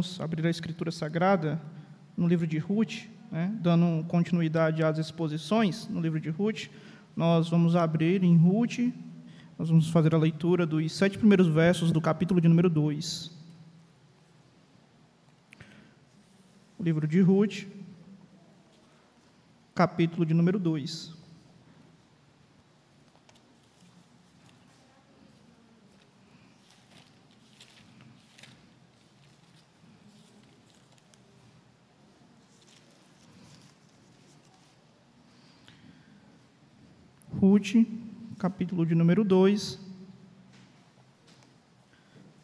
vamos abrir a Escritura Sagrada no livro de Ruth, né, dando continuidade às exposições no livro de Ruth. Nós vamos abrir em Ruth, nós vamos fazer a leitura dos sete primeiros versos do capítulo de número 2. O livro de Ruth, capítulo de número 2. Ruth, capítulo de número 2.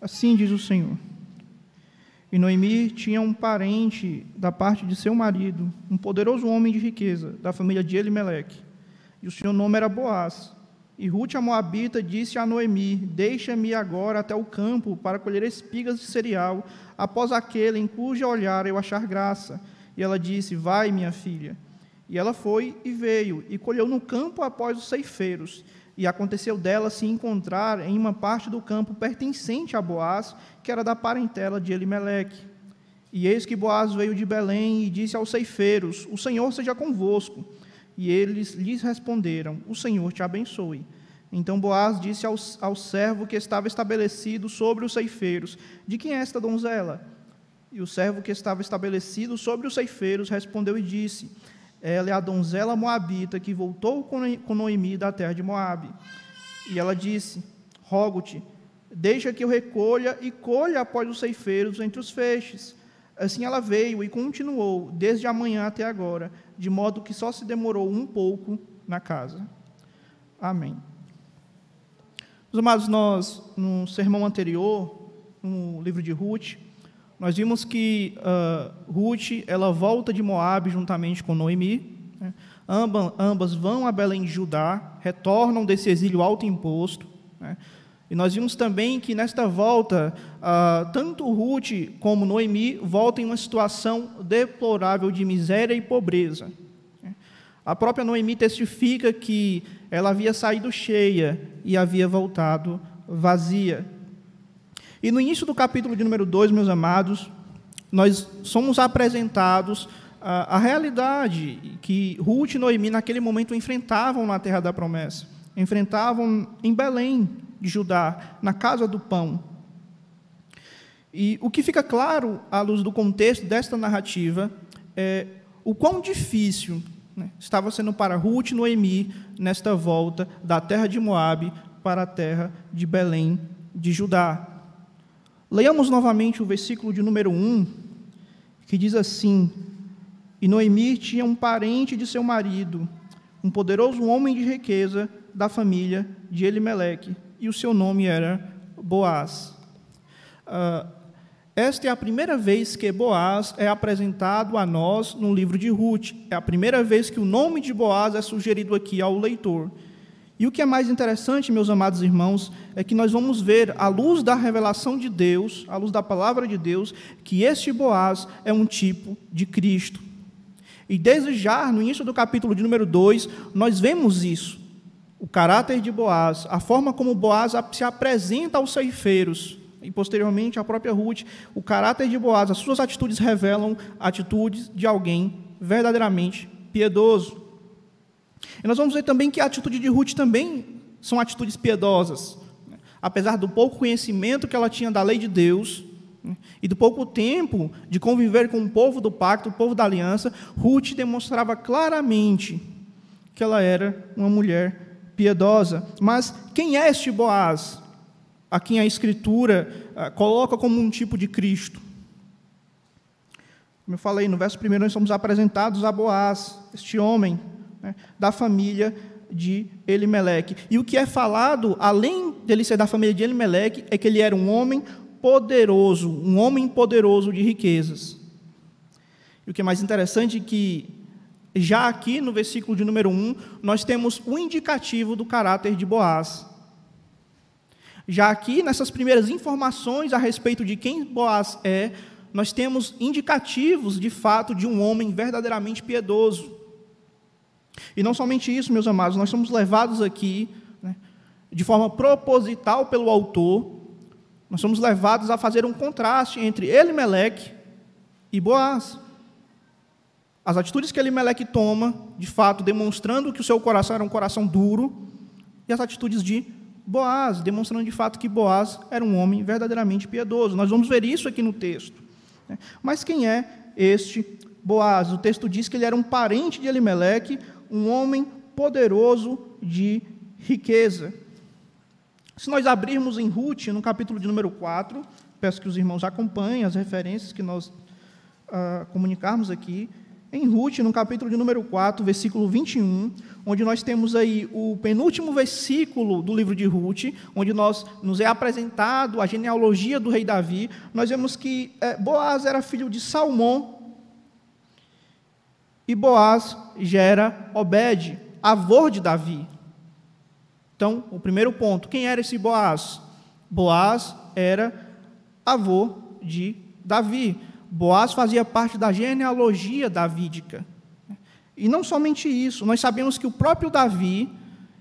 Assim diz o Senhor. E Noemi tinha um parente da parte de seu marido, um poderoso homem de riqueza, da família de Elimeleque. E o seu nome era Boaz. E Ruth, a Moabita, disse a Noemi: Deixa-me agora até o campo para colher espigas de cereal, após aquele em cujo olhar eu achar graça. E ela disse: Vai, minha filha. E ela foi e veio, e colheu no campo após os ceifeiros. E aconteceu dela se encontrar em uma parte do campo pertencente a Boaz, que era da parentela de Elimeleque. E eis que Boaz veio de Belém e disse aos ceifeiros: O Senhor seja convosco. E eles lhes responderam: O Senhor te abençoe. Então Boaz disse ao, ao servo que estava estabelecido sobre os ceifeiros: De quem é esta donzela? E o servo que estava estabelecido sobre os ceifeiros respondeu e disse: ela é a donzela moabita que voltou com Noemi da terra de Moabe. E ela disse: Rogo-te, deixa que eu recolha e colha após os ceifeiros entre os feixes. Assim ela veio e continuou, desde amanhã até agora, de modo que só se demorou um pouco na casa. Amém. Meus amados, nós, no sermão anterior, no livro de Ruth, nós vimos que uh, Ruth ela volta de Moab juntamente com Noemi. Né? Ambas, ambas vão a Belém de Judá, retornam desse exílio alto imposto. Né? E nós vimos também que nesta volta, uh, tanto Ruth como Noemi voltam em uma situação deplorável de miséria e pobreza. Né? A própria Noemi testifica que ela havia saído cheia e havia voltado vazia. E no início do capítulo de número 2, meus amados, nós somos apresentados a, a realidade que Ruth e Noemi, naquele momento, enfrentavam na terra da promessa. Enfrentavam em Belém de Judá, na casa do pão. E o que fica claro, à luz do contexto desta narrativa, é o quão difícil né, estava sendo para Ruth e Noemi nesta volta da terra de Moabe para a terra de Belém de Judá. Leiamos novamente o versículo de número 1, que diz assim: E Noemi tinha um parente de seu marido, um poderoso homem de riqueza da família de Elimeleque, e o seu nome era Boaz. Uh, esta é a primeira vez que Boaz é apresentado a nós no livro de Ruth. É a primeira vez que o nome de Boaz é sugerido aqui ao leitor. E o que é mais interessante, meus amados irmãos, é que nós vamos ver, à luz da revelação de Deus, à luz da palavra de Deus, que este Boaz é um tipo de Cristo. E desde já, no início do capítulo de número 2, nós vemos isso. O caráter de Boaz, a forma como Boaz se apresenta aos ceifeiros, e posteriormente a própria Ruth, o caráter de Boaz, as suas atitudes revelam atitudes de alguém verdadeiramente piedoso. E nós vamos ver também que a atitude de Ruth também são atitudes piedosas. Apesar do pouco conhecimento que ela tinha da lei de Deus, né, e do pouco tempo de conviver com o povo do pacto, o povo da aliança, Ruth demonstrava claramente que ela era uma mulher piedosa. Mas quem é este Boaz? A quem a Escritura ah, coloca como um tipo de Cristo. Como eu falei, no verso primeiro nós somos apresentados a Boaz, este homem né, da família de Elimeleque. E o que é falado, além dele ser da família de Elimeleque, é que ele era um homem poderoso, um homem poderoso de riquezas. E o que é mais interessante é que, já aqui no versículo de número 1, nós temos o um indicativo do caráter de Boaz. Já aqui, nessas primeiras informações a respeito de quem Boaz é, nós temos indicativos, de fato, de um homem verdadeiramente piedoso. E não somente isso, meus amados, nós somos levados aqui, né, de forma proposital pelo autor, nós somos levados a fazer um contraste entre Elimeleque e Boaz. As atitudes que Elimeleque toma, de fato, demonstrando que o seu coração era um coração duro, e as atitudes de Boaz, demonstrando de fato que Boaz era um homem verdadeiramente piedoso. Nós vamos ver isso aqui no texto. Né? Mas quem é este Boaz? O texto diz que ele era um parente de Elimeleque, um homem poderoso de riqueza. Se nós abrirmos em Ruth, no capítulo de número 4, peço que os irmãos acompanhem as referências que nós uh, comunicarmos aqui. Em Ruth, no capítulo de número 4, versículo 21, onde nós temos aí o penúltimo versículo do livro de Ruth, onde nós nos é apresentado a genealogia do rei Davi, nós vemos que é, Boaz era filho de Salmão, e Boaz gera Obed, avô de Davi. Então, o primeiro ponto, quem era esse Boaz? Boaz era avô de Davi. Boaz fazia parte da genealogia davídica. E não somente isso, nós sabemos que o próprio Davi,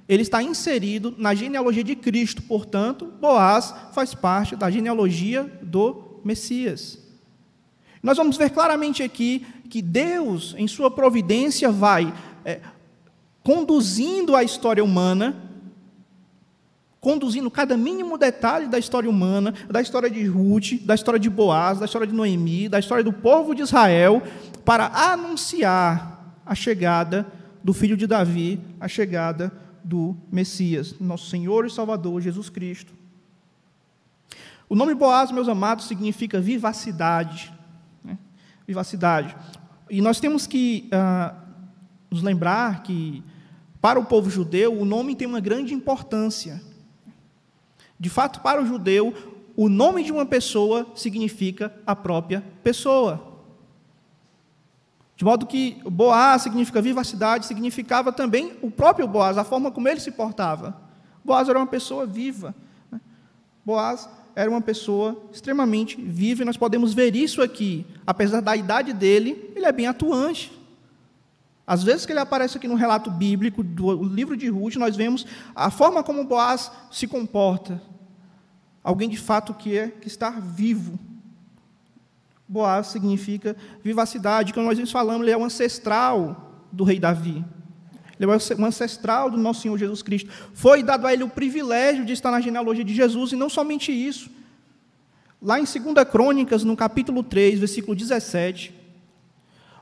ele está inserido na genealogia de Cristo, portanto, Boaz faz parte da genealogia do Messias. Nós vamos ver claramente aqui que Deus, em sua providência, vai é, conduzindo a história humana conduzindo cada mínimo detalhe da história humana, da história de Ruth, da história de Boaz, da história de Noemi, da história do povo de Israel, para anunciar a chegada do filho de Davi, a chegada do Messias, nosso Senhor e Salvador Jesus Cristo. O nome Boaz, meus amados, significa vivacidade. Vivacidade. E nós temos que uh, nos lembrar que, para o povo judeu, o nome tem uma grande importância. De fato, para o judeu, o nome de uma pessoa significa a própria pessoa. De modo que Boaz significa vivacidade, significava também o próprio Boaz, a forma como ele se portava. Boaz era uma pessoa viva. Né? Boaz era uma pessoa extremamente viva, e nós podemos ver isso aqui. Apesar da idade dele, ele é bem atuante. Às vezes que ele aparece aqui no relato bíblico do livro de Ruth, nós vemos a forma como Boaz se comporta. Alguém de fato que é que está vivo. Boaz significa vivacidade. Quando nós falamos, ele é o ancestral do rei Davi. Ele é o ancestral do nosso Senhor Jesus Cristo. Foi dado a ele o privilégio de estar na genealogia de Jesus, e não somente isso. Lá em 2 Crônicas, no capítulo 3, versículo 17,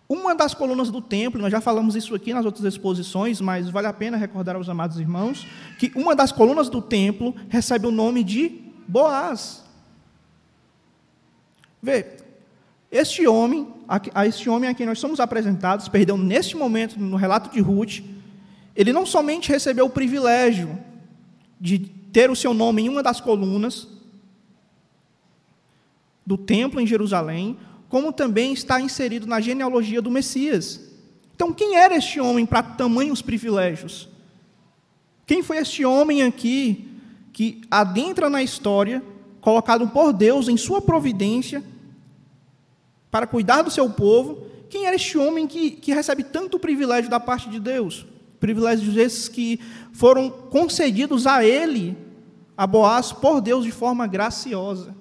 uma das colunas do templo, nós já falamos isso aqui nas outras exposições, mas vale a pena recordar aos amados irmãos, que uma das colunas do templo recebe o nome de Boaz. Vê, este homem, a este homem a quem nós somos apresentados, perdão, neste momento, no relato de Ruth, ele não somente recebeu o privilégio de ter o seu nome em uma das colunas do templo em Jerusalém, como também está inserido na genealogia do Messias. Então, quem era este homem para tamanhos privilégios? Quem foi este homem aqui que adentra na história, colocado por Deus em sua providência, para cuidar do seu povo? Quem era este homem que, que recebe tanto privilégio da parte de Deus? Privilégios esses que foram concedidos a ele, a Boaz, por Deus de forma graciosa.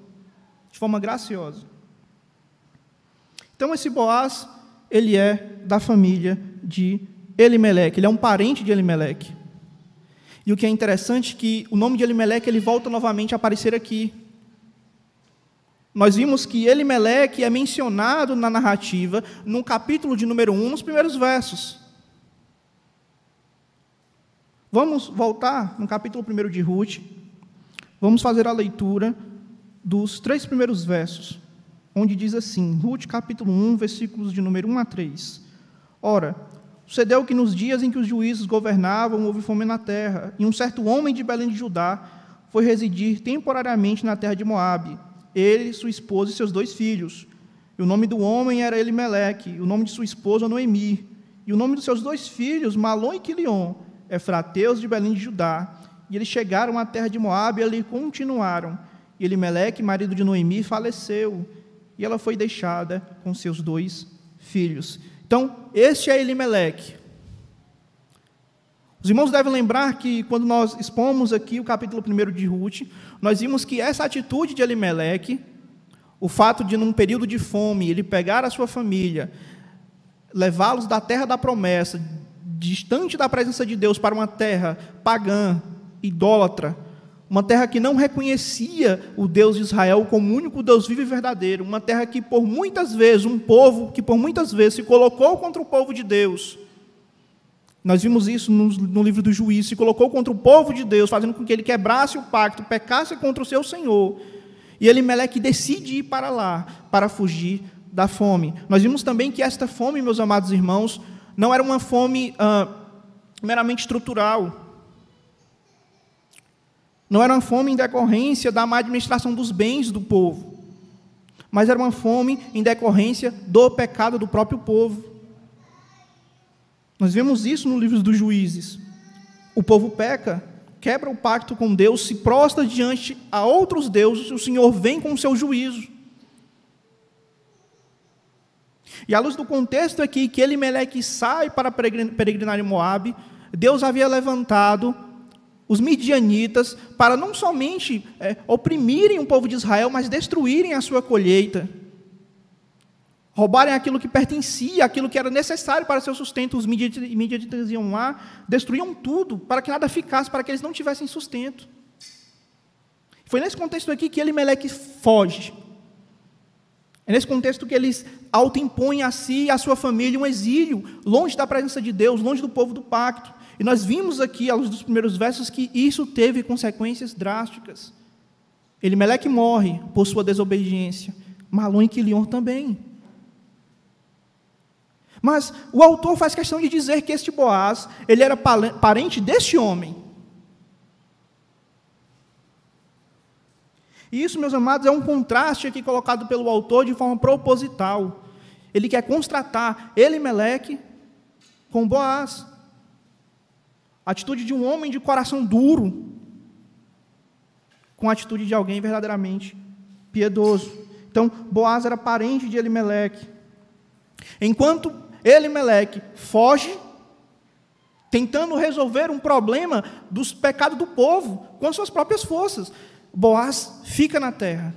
De forma graciosa. Então, esse Boaz, ele é da família de Elimeleque, ele é um parente de Elimeleque. E o que é interessante é que o nome de Elimeleque ele volta novamente a aparecer aqui. Nós vimos que Elimeleque é mencionado na narrativa, no capítulo de número 1, nos primeiros versos. Vamos voltar no capítulo 1 de Ruth. Vamos fazer a leitura dos três primeiros versos onde diz assim, Ruth capítulo 1, versículos de número 1 a 3. Ora, sucedeu que nos dias em que os juízes governavam, houve fome na terra, e um certo homem de Belém de Judá foi residir temporariamente na terra de Moabe, ele, sua esposa e seus dois filhos. E o nome do homem era Elimeleque, o nome de sua esposa Noemi, e o nome dos seus dois filhos, Malom e Quilion, Efrateus de Belém de Judá. E eles chegaram à terra de Moabe e ali continuaram. E Elimeleque, marido de Noemi, faleceu, e ela foi deixada com seus dois filhos. Então, este é Elimeleque. Os irmãos devem lembrar que quando nós expomos aqui o capítulo 1 de Ruth, nós vimos que essa atitude de Elimeleque, o fato de num período de fome ele pegar a sua família, levá-los da terra da promessa, distante da presença de Deus, para uma terra pagã, idólatra, uma terra que não reconhecia o Deus de Israel como único Deus vivo e verdadeiro, uma terra que por muitas vezes, um povo que por muitas vezes se colocou contra o povo de Deus. Nós vimos isso no, livro do juiz, se colocou contra o povo de Deus, fazendo com que ele quebrasse o pacto, pecasse contra o seu Senhor. E Elimelec decide ir para lá, para fugir da fome. Nós vimos também que esta fome, meus amados irmãos, não era uma fome ah, meramente estrutural, não era uma fome em decorrência da má administração dos bens do povo, mas era uma fome em decorrência do pecado do próprio povo. Nós vemos isso no livro dos juízes. O povo peca, quebra o pacto com Deus, se prostra diante a outros deuses, e o Senhor vem com o seu juízo. E à luz do contexto aqui, que Elimeleque sai para peregrinar em Moab, Deus havia levantado os midianitas, para não somente é, oprimirem o povo de Israel, mas destruírem a sua colheita. Roubarem aquilo que pertencia, aquilo que era necessário para seu sustento. Os midianitas iam lá, destruíam tudo, para que nada ficasse, para que eles não tivessem sustento. Foi nesse contexto aqui que Elimeleque foge. É nesse contexto que eles autoimpõem a si e a sua família um exílio, longe da presença de Deus, longe do povo do pacto. E nós vimos aqui, à luz dos primeiros versos, que isso teve consequências drásticas. Elimeleque morre por sua desobediência, Malon e Quilion também. Mas o autor faz questão de dizer que este Boaz, ele era parente deste homem. E isso, meus amados, é um contraste aqui colocado pelo autor de forma proposital. Ele quer constatar Elimeleque com Boaz. A atitude de um homem de coração duro com a atitude de alguém verdadeiramente piedoso. Então, Boaz era parente de Elimeleque. Enquanto Elimeleque foge, tentando resolver um problema dos pecados do povo com as suas próprias forças, Boaz fica na terra.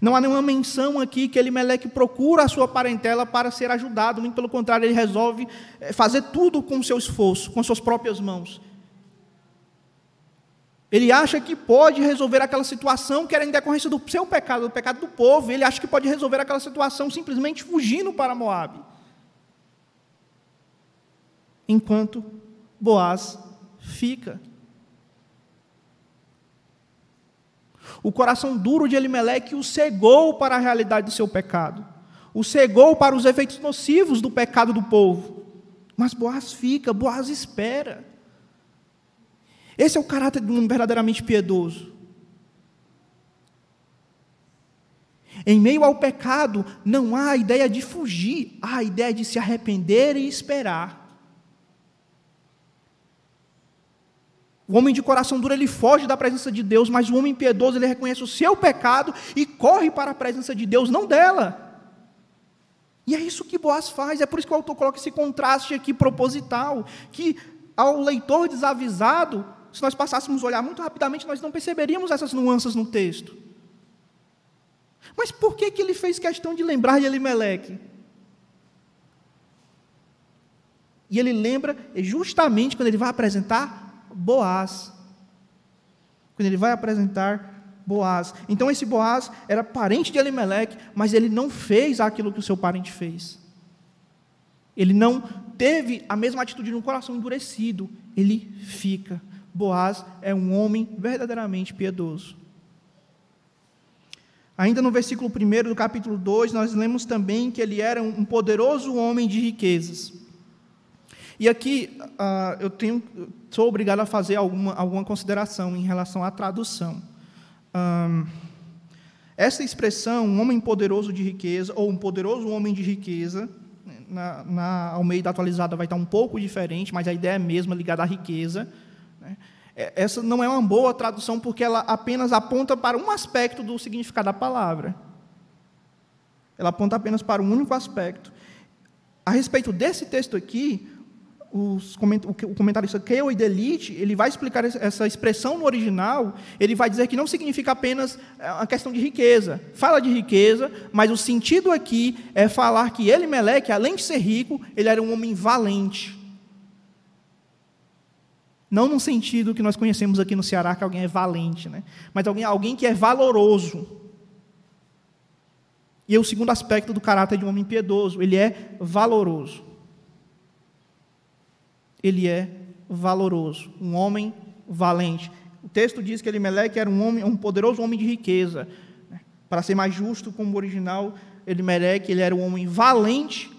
Não há nenhuma menção aqui que Elimeleque procura a sua parentela para ser ajudado, muito pelo contrário, ele resolve eh, fazer tudo com seu esforço, com suas próprias mãos. Ele acha que pode resolver aquela situação que era em decorrência do seu pecado, do pecado do povo. Ele acha que pode resolver aquela situação simplesmente fugindo para Moab. Enquanto Boaz fica. O coração duro de Elimeleque o cegou para a realidade do seu pecado. O cegou para os efeitos nocivos do pecado do povo. Mas Boaz fica, Boaz espera. Esse é o caráter de um verdadeiramente piedoso. Em meio ao pecado, não há a ideia de fugir, há a ideia de se arrepender e esperar. O homem de coração duro, ele foge da presença de Deus, mas o homem piedoso, ele reconhece o seu pecado e corre para a presença de Deus, não dela. E é isso que Boaz faz, é por isso que o autor coloca esse contraste aqui proposital, que ao leitor desavisado, se nós passássemos a olhar muito rapidamente, nós não perceberíamos essas nuances no texto. Mas por que, que ele fez questão de lembrar de Elimeleque? E ele lembra justamente quando ele vai apresentar Boaz. Quando ele vai apresentar Boaz. Então esse Boaz era parente de Elimeleque, mas ele não fez aquilo que o seu parente fez. Ele não teve a mesma atitude no coração endurecido. Ele fica. Boaz é um homem verdadeiramente piedoso. Ainda no versículo 1 do capítulo 2, nós lemos também que ele era um poderoso homem de riquezas. E aqui uh, eu tenho, sou obrigado a fazer alguma, alguma consideração em relação à tradução. Um, essa expressão, um homem poderoso de riqueza, ou um poderoso homem de riqueza, na, na Almeida atualizada vai estar um pouco diferente, mas a ideia é a mesma, ligada à riqueza. Né? É, essa não é uma boa tradução, porque ela apenas aponta para um aspecto do significado da palavra. Ela aponta apenas para um único aspecto. a respeito desse texto aqui, os, o comentarista Keo Delite, ele vai explicar essa expressão no original, ele vai dizer que não significa apenas é, a questão de riqueza. Fala de riqueza, mas o sentido aqui é falar que ele, Meleque, além de ser rico, ele era um homem valente. Não no sentido que nós conhecemos aqui no Ceará, que alguém é valente, né? mas alguém, alguém que é valoroso. E é o segundo aspecto do caráter de um homem piedoso, ele é valoroso ele é valoroso, um homem valente. O texto diz que Elimeleque era um homem, um poderoso homem de riqueza. Para ser mais justo, como original, Elimeleque ele era um homem valente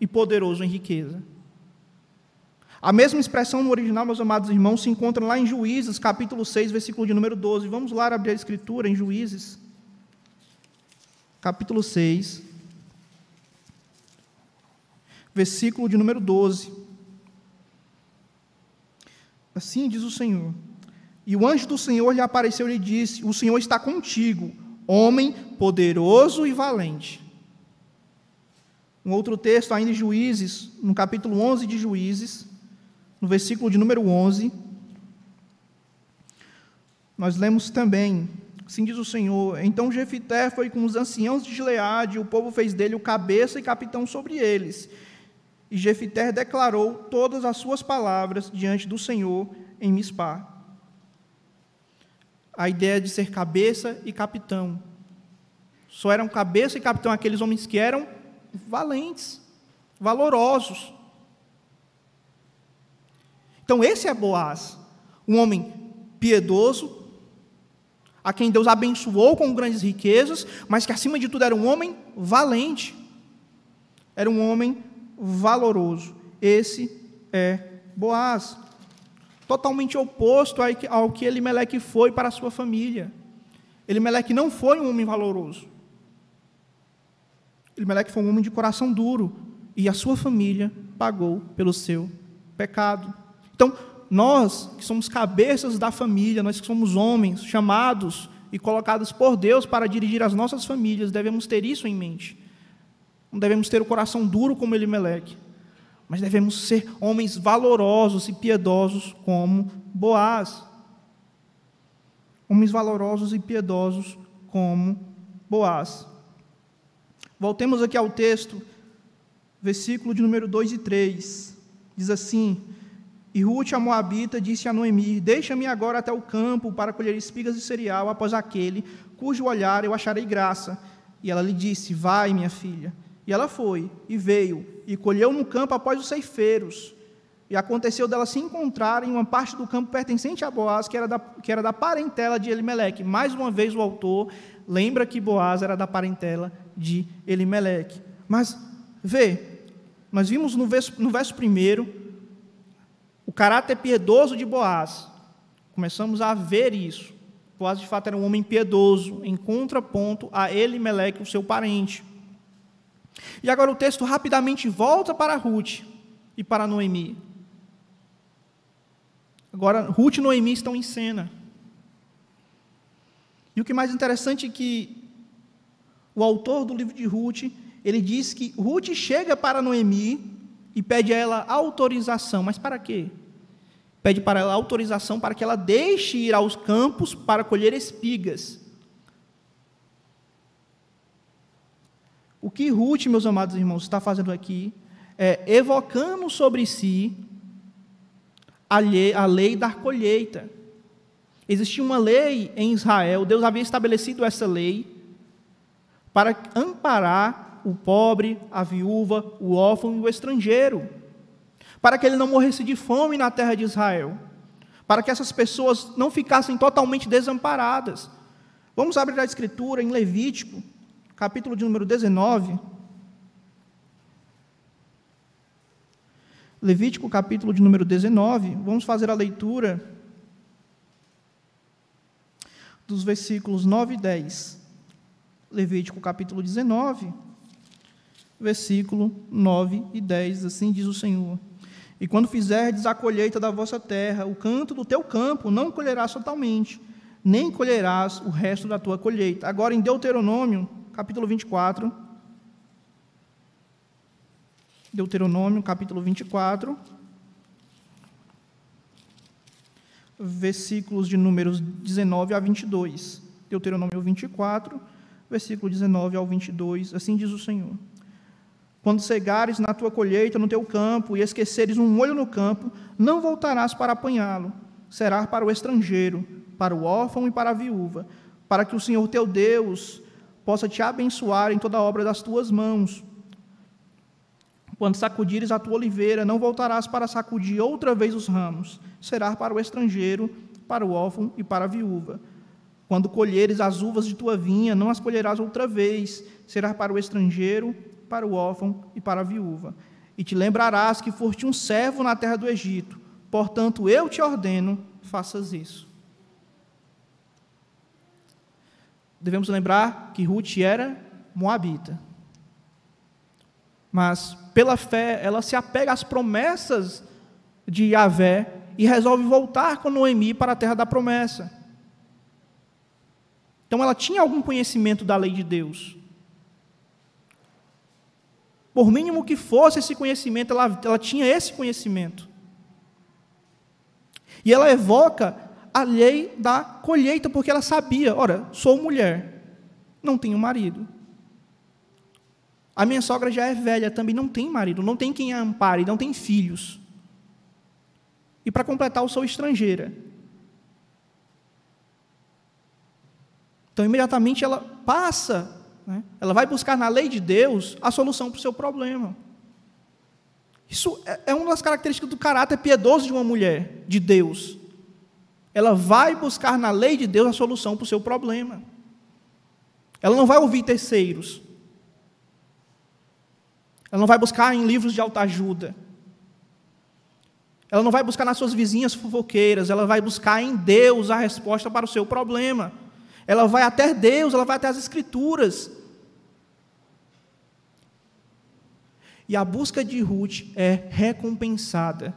e poderoso em riqueza. A mesma expressão no original, meus amados irmãos, se encontra lá em Juízes, capítulo 6, versículo de número 12. Vamos lá abrir a escritura em Juízes, capítulo 6, versículo de número 12. Assim diz o Senhor. E o anjo do Senhor lhe apareceu e lhe disse: O Senhor está contigo, homem poderoso e valente. Um outro texto, ainda em Juízes, no capítulo 11 de Juízes, no versículo de número 11, nós lemos também: Assim diz o Senhor: Então Jefité foi com os anciãos de Gileade, e o povo fez dele o cabeça e capitão sobre eles. E Jefiter declarou todas as suas palavras diante do Senhor em Mispá. A ideia de ser cabeça e capitão. Só eram cabeça e capitão aqueles homens que eram valentes, valorosos. Então, esse é Boaz, um homem piedoso, a quem Deus abençoou com grandes riquezas, mas que acima de tudo era um homem valente. Era um homem valoroso. Esse é Boaz. Totalmente oposto ao que Elimeleque foi para a sua família. Elimeleque não foi um homem valoroso. Elimeleque foi um homem de coração duro. E a sua família pagou pelo seu pecado. Então, nós que somos cabeças da família, nós que somos homens chamados e colocados por Deus para dirigir as nossas famílias, devemos ter isso em mente. Não devemos ter o coração duro como Elimeleque, mas devemos ser homens valorosos e piedosos como Boaz. Homens valorosos e piedosos como Boaz. Voltemos aqui ao texto, versículo de número 2 e 3. Diz assim: E Ruth, a Moabita, disse a Noemi: Deixa-me agora até o campo para colher espigas de cereal após aquele, cujo olhar eu acharei graça. E ela lhe disse: Vai, minha filha. E ela foi, e veio, e colheu no campo após os ceifeiros. E aconteceu dela se encontrar em uma parte do campo pertencente a Boaz, que era da, que era da parentela de Elimeleque. Mais uma vez o autor lembra que Boaz era da parentela de Elimeleque. Mas, vê, nós vimos no verso, no verso primeiro o caráter piedoso de Boaz. Começamos a ver isso. Boaz, de fato, era um homem piedoso, em contraponto a Elimeleque, o seu parente. E agora o texto rapidamente volta para Ruth e para Noemi. Agora, Ruth e Noemi estão em cena. E o que mais interessante é que o autor do livro de Ruth, ele diz que Ruth chega para Noemi e pede a ela autorização. Mas para quê? Pede para ela autorização para que ela deixe ir aos campos para colher espigas. O que Ruth, meus amados irmãos, está fazendo aqui é evocando sobre si a lei, a lei da colheita. Existia uma lei em Israel, Deus havia estabelecido essa lei para amparar o pobre, a viúva, o órfão e o estrangeiro, para que ele não morresse de fome na terra de Israel, para que essas pessoas não ficassem totalmente desamparadas. Vamos abrir a escritura em Levítico, capítulo de número 19. Levítico, capítulo de número 19. Vamos fazer a leitura dos versículos 9 e 10. Levítico, capítulo 19, versículo 9 e 10. Assim diz o Senhor. E quando fizerdes a colheita da vossa terra, o canto do teu campo não colherás totalmente, nem colherás o resto da tua colheita. Agora, em Deuteronômio, capítulo 24, Deuteronômio, capítulo 24, versículos de números 19 a 22. Deuteronômio 24, versículo 19 ao 22. Assim diz o Senhor. Quando cegares na tua colheita no teu campo e esqueceres um olho no campo, não voltarás para apanhá-lo. Será para o estrangeiro, para o órfão e para a viúva, para que o Senhor teu Deus possa te abençoar em toda a obra das tuas mãos. Quando sacudires a tua oliveira, não voltarás para sacudir outra vez os ramos. Será para o estrangeiro, para o órfão e para a viúva. Quando colheres as uvas de tua vinha, não as colherás outra vez. Será para o estrangeiro, para o órfão e para a viúva. E te lembrarás que foste um servo na terra do Egito, portanto eu te ordeno, faças isso. Devemos lembrar que Ruth era moabita. Mas, pela fé, ela se apega às promessas de Yahvé e resolve voltar com Noemi para a terra da promessa. Então, ela tinha algum conhecimento da lei de Deus. Por mínimo que fosse esse conhecimento, ela, ela tinha esse conhecimento. E ela evoca a lei da colheita, porque ela sabia: ora, sou mulher, não tenho marido. A minha sogra já é velha, também não tem marido, não tem quem a ampare, não tem filhos. E para completar, eu sou estrangeira. Então, imediatamente ela passa né? Ela vai buscar na lei de Deus a solução para o seu problema. Isso é, é uma das características do caráter piedoso de uma mulher de Deus. Ela vai buscar na lei de Deus a solução para o seu problema. Ela não vai ouvir terceiros. Ela não vai buscar em livros de autoajuda. Ela não vai buscar nas suas vizinhas fofoqueiras. Ela vai buscar em Deus a resposta para o seu problema. Ela vai até Deus, ela vai até as Escrituras. E a busca de Ruth é recompensada.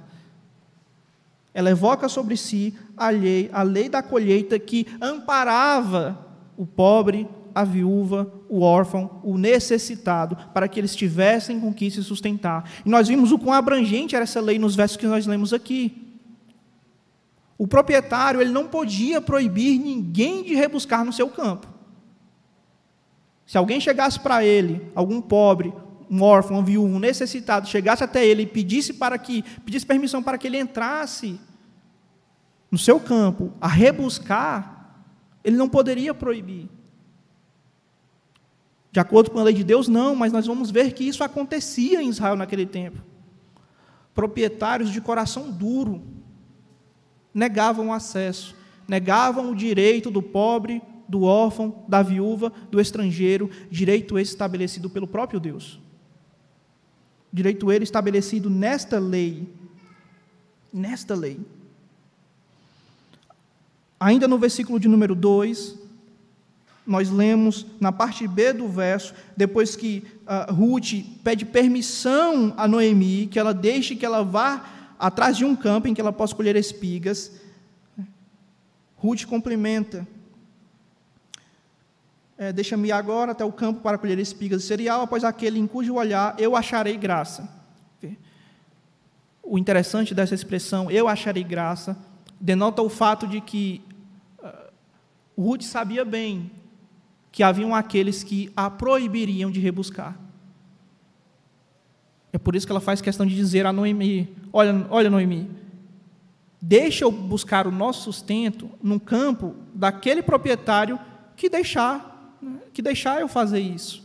Ela evoca sobre si a lei, a lei da colheita que amparava o pobre, a viúva, o órfão, o necessitado, para que eles tivessem com que se sustentar. E nós vimos o quão abrangente era essa lei nos versos que nós lemos aqui. O proprietário ele não podia proibir ninguém de rebuscar no seu campo. Se alguém chegasse para ele, algum pobre, um órfão, um viúvo, um necessitado, chegasse até ele e pedisse para que pedisse permissão para que ele entrasse no seu campo a rebuscar, ele não poderia proibir. De acordo com a lei de Deus, não, mas nós vamos ver que isso acontecia em Israel naquele tempo. Proprietários de coração duro negavam o acesso, negavam o direito do pobre, do órfão, da viúva, do estrangeiro, direito esse estabelecido pelo próprio Deus. Direito ele estabelecido nesta lei. Nesta lei. Ainda no versículo de número 2, nós lemos na parte B do verso, depois que uh, Ruth pede permissão a Noemi, que ela deixe que ela vá atrás de um campo em que ela possa colher espigas. Ruth complementa: é, Deixa-me agora até o campo para colher espigas de cereal, após aquele em cujo olhar eu acharei graça. O interessante dessa expressão, eu acharei graça, denota o fato de que uh, Ruth sabia bem que haviam aqueles que a proibiriam de rebuscar. É por isso que ela faz questão de dizer a Noemi: Olha, olha Noemi, deixa eu buscar o nosso sustento no campo daquele proprietário que deixar que deixar eu fazer isso,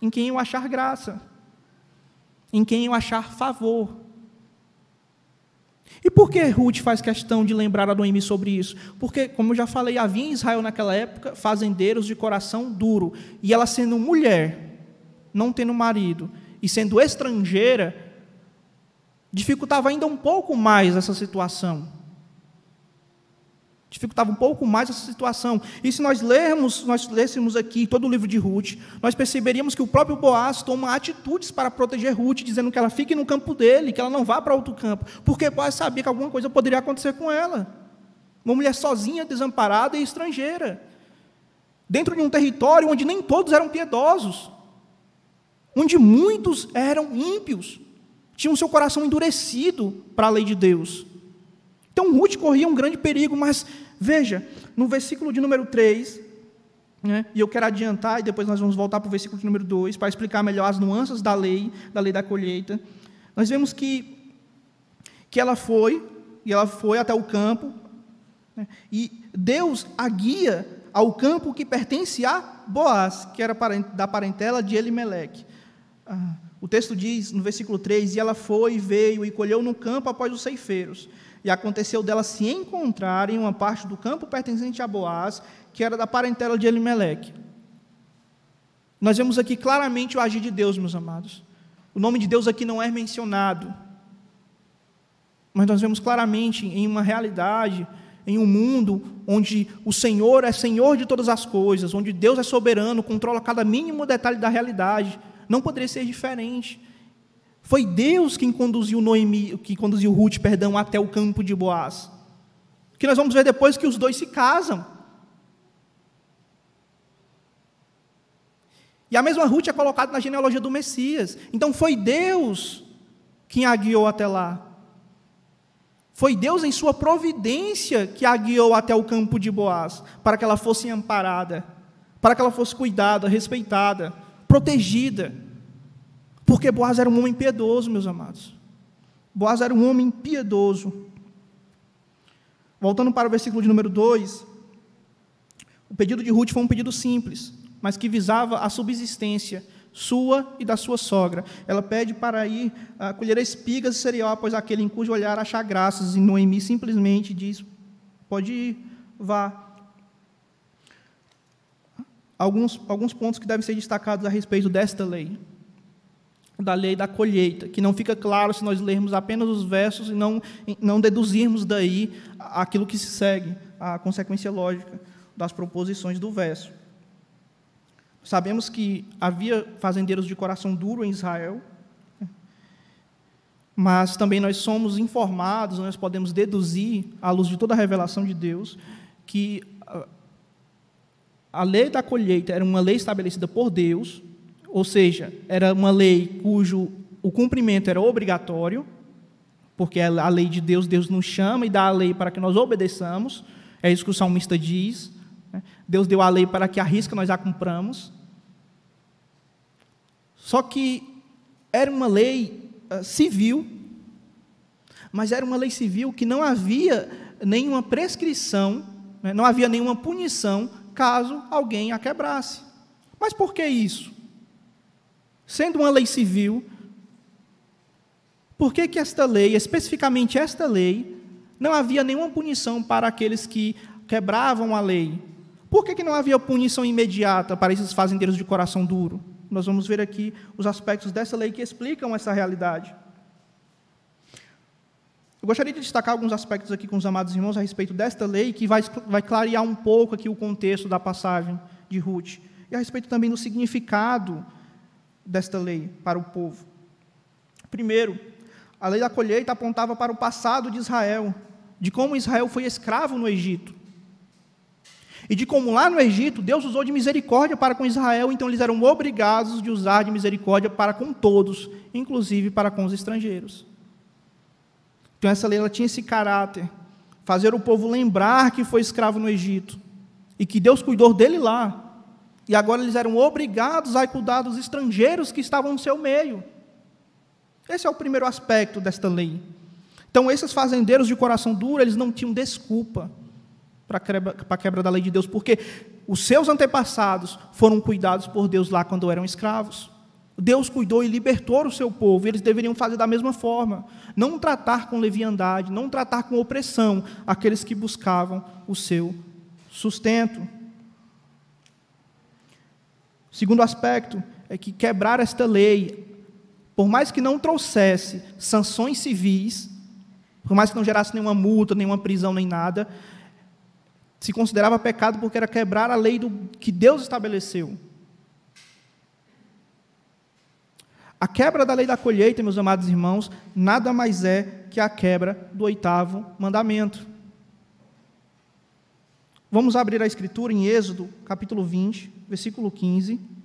em quem eu achar graça, em quem eu achar favor. E por que Ruth faz questão de lembrar a Noemi sobre isso? Porque, como eu já falei, havia em Israel naquela época fazendeiros de coração duro, e ela sendo mulher, não tendo marido, e sendo estrangeira, dificultava ainda um pouco mais essa situação dificultava um pouco mais essa situação. E se nós lermos, nós lêssemos aqui todo o livro de Ruth, nós perceberíamos que o próprio Boaz toma atitudes para proteger Ruth, dizendo que ela fique no campo dele, que ela não vá para outro campo, porque Boaz sabia que alguma coisa poderia acontecer com ela. Uma mulher sozinha, desamparada e estrangeira, dentro de um território onde nem todos eram piedosos, onde muitos eram ímpios, tinham seu coração endurecido para a lei de Deus. Então Ruth corria um grande perigo, mas veja, no versículo de número 3, né, e eu quero adiantar, e depois nós vamos voltar para o versículo de número 2, para explicar melhor as nuances da lei, da lei da colheita. Nós vemos que, que ela foi, e ela foi até o campo, né, e Deus a guia ao campo que pertence a Boaz, que era da parentela de Elimeleque. Ah, o texto diz, no versículo 3, e ela foi, veio e colheu no campo após os ceifeiros. E aconteceu dela se encontrar em uma parte do campo pertencente a Boaz, que era da parentela de Elimeleque. Nós vemos aqui claramente o agir de Deus, meus amados. O nome de Deus aqui não é mencionado. Mas nós vemos claramente em uma realidade em um mundo onde o Senhor é Senhor de todas as coisas, onde Deus é soberano, controla cada mínimo detalhe da realidade, não poderia ser diferente. Foi Deus quem conduziu Noemi, que conduziu Ruth, perdão, até o campo de Boaz. Que nós vamos ver depois que os dois se casam. E a mesma Ruth é colocada na genealogia do Messias. Então foi Deus quem a guiou até lá. Foi Deus, em sua providência, que a guiou até o campo de Boaz, para que ela fosse amparada, para que ela fosse cuidada, respeitada, protegida. Porque Boaz era um homem piedoso, meus amados. Boaz era um homem piedoso. Voltando para o versículo de número 2, o pedido de Ruth foi um pedido simples, mas que visava a subsistência sua e da sua sogra. Ela pede para ir uh, colher espigas e cereal, pois aquele em cujo olhar achar graças. E Noemi simplesmente diz: pode ir, vá. Alguns, alguns pontos que devem ser destacados a respeito desta lei. Da lei da colheita, que não fica claro se nós lermos apenas os versos e não, não deduzirmos daí aquilo que se segue, a consequência lógica das proposições do verso. Sabemos que havia fazendeiros de coração duro em Israel, mas também nós somos informados, nós podemos deduzir, à luz de toda a revelação de Deus, que a lei da colheita era uma lei estabelecida por Deus, ou seja, era uma lei cujo o cumprimento era obrigatório, porque é a lei de Deus, Deus nos chama e dá a lei para que nós obedeçamos, é isso que o salmista diz. Né? Deus deu a lei para que a risca nós a cumpramos. Só que era uma lei uh, civil, mas era uma lei civil que não havia nenhuma prescrição, né, não havia nenhuma punição caso alguém a quebrasse. Mas por que isso? Sendo uma lei civil, por que, que esta lei, especificamente esta lei, não havia nenhuma punição para aqueles que quebravam a lei? Por que, que não havia punição imediata para esses fazendeiros de coração duro? Nós vamos ver aqui os aspectos dessa lei que explicam essa realidade. Eu gostaria de destacar alguns aspectos aqui com os amados irmãos a respeito desta lei, que vai, vai clarear um pouco aqui o contexto da passagem de Ruth, e a respeito também do significado desta lei para o povo. Primeiro, a lei da colheita apontava para o passado de Israel, de como Israel foi escravo no Egito. E de como lá no Egito, Deus usou de misericórdia para com Israel, então eles eram obrigados de usar de misericórdia para com todos, inclusive para com os estrangeiros. Então essa lei ela tinha esse caráter, fazer o povo lembrar que foi escravo no Egito e que Deus cuidou dele lá. E agora eles eram obrigados a cuidar dos estrangeiros que estavam no seu meio. Esse é o primeiro aspecto desta lei. Então esses fazendeiros de coração duro, eles não tinham desculpa para a quebra da lei de Deus, porque os seus antepassados foram cuidados por Deus lá quando eram escravos. Deus cuidou e libertou o seu povo, e eles deveriam fazer da mesma forma. Não tratar com leviandade, não tratar com opressão aqueles que buscavam o seu sustento. Segundo aspecto é que quebrar esta lei, por mais que não trouxesse sanções civis, por mais que não gerasse nenhuma multa, nenhuma prisão, nem nada, se considerava pecado porque era quebrar a lei do, que Deus estabeleceu. A quebra da lei da colheita, meus amados irmãos, nada mais é que a quebra do oitavo mandamento. Vamos abrir a escritura em Êxodo, capítulo 20, versículo 15.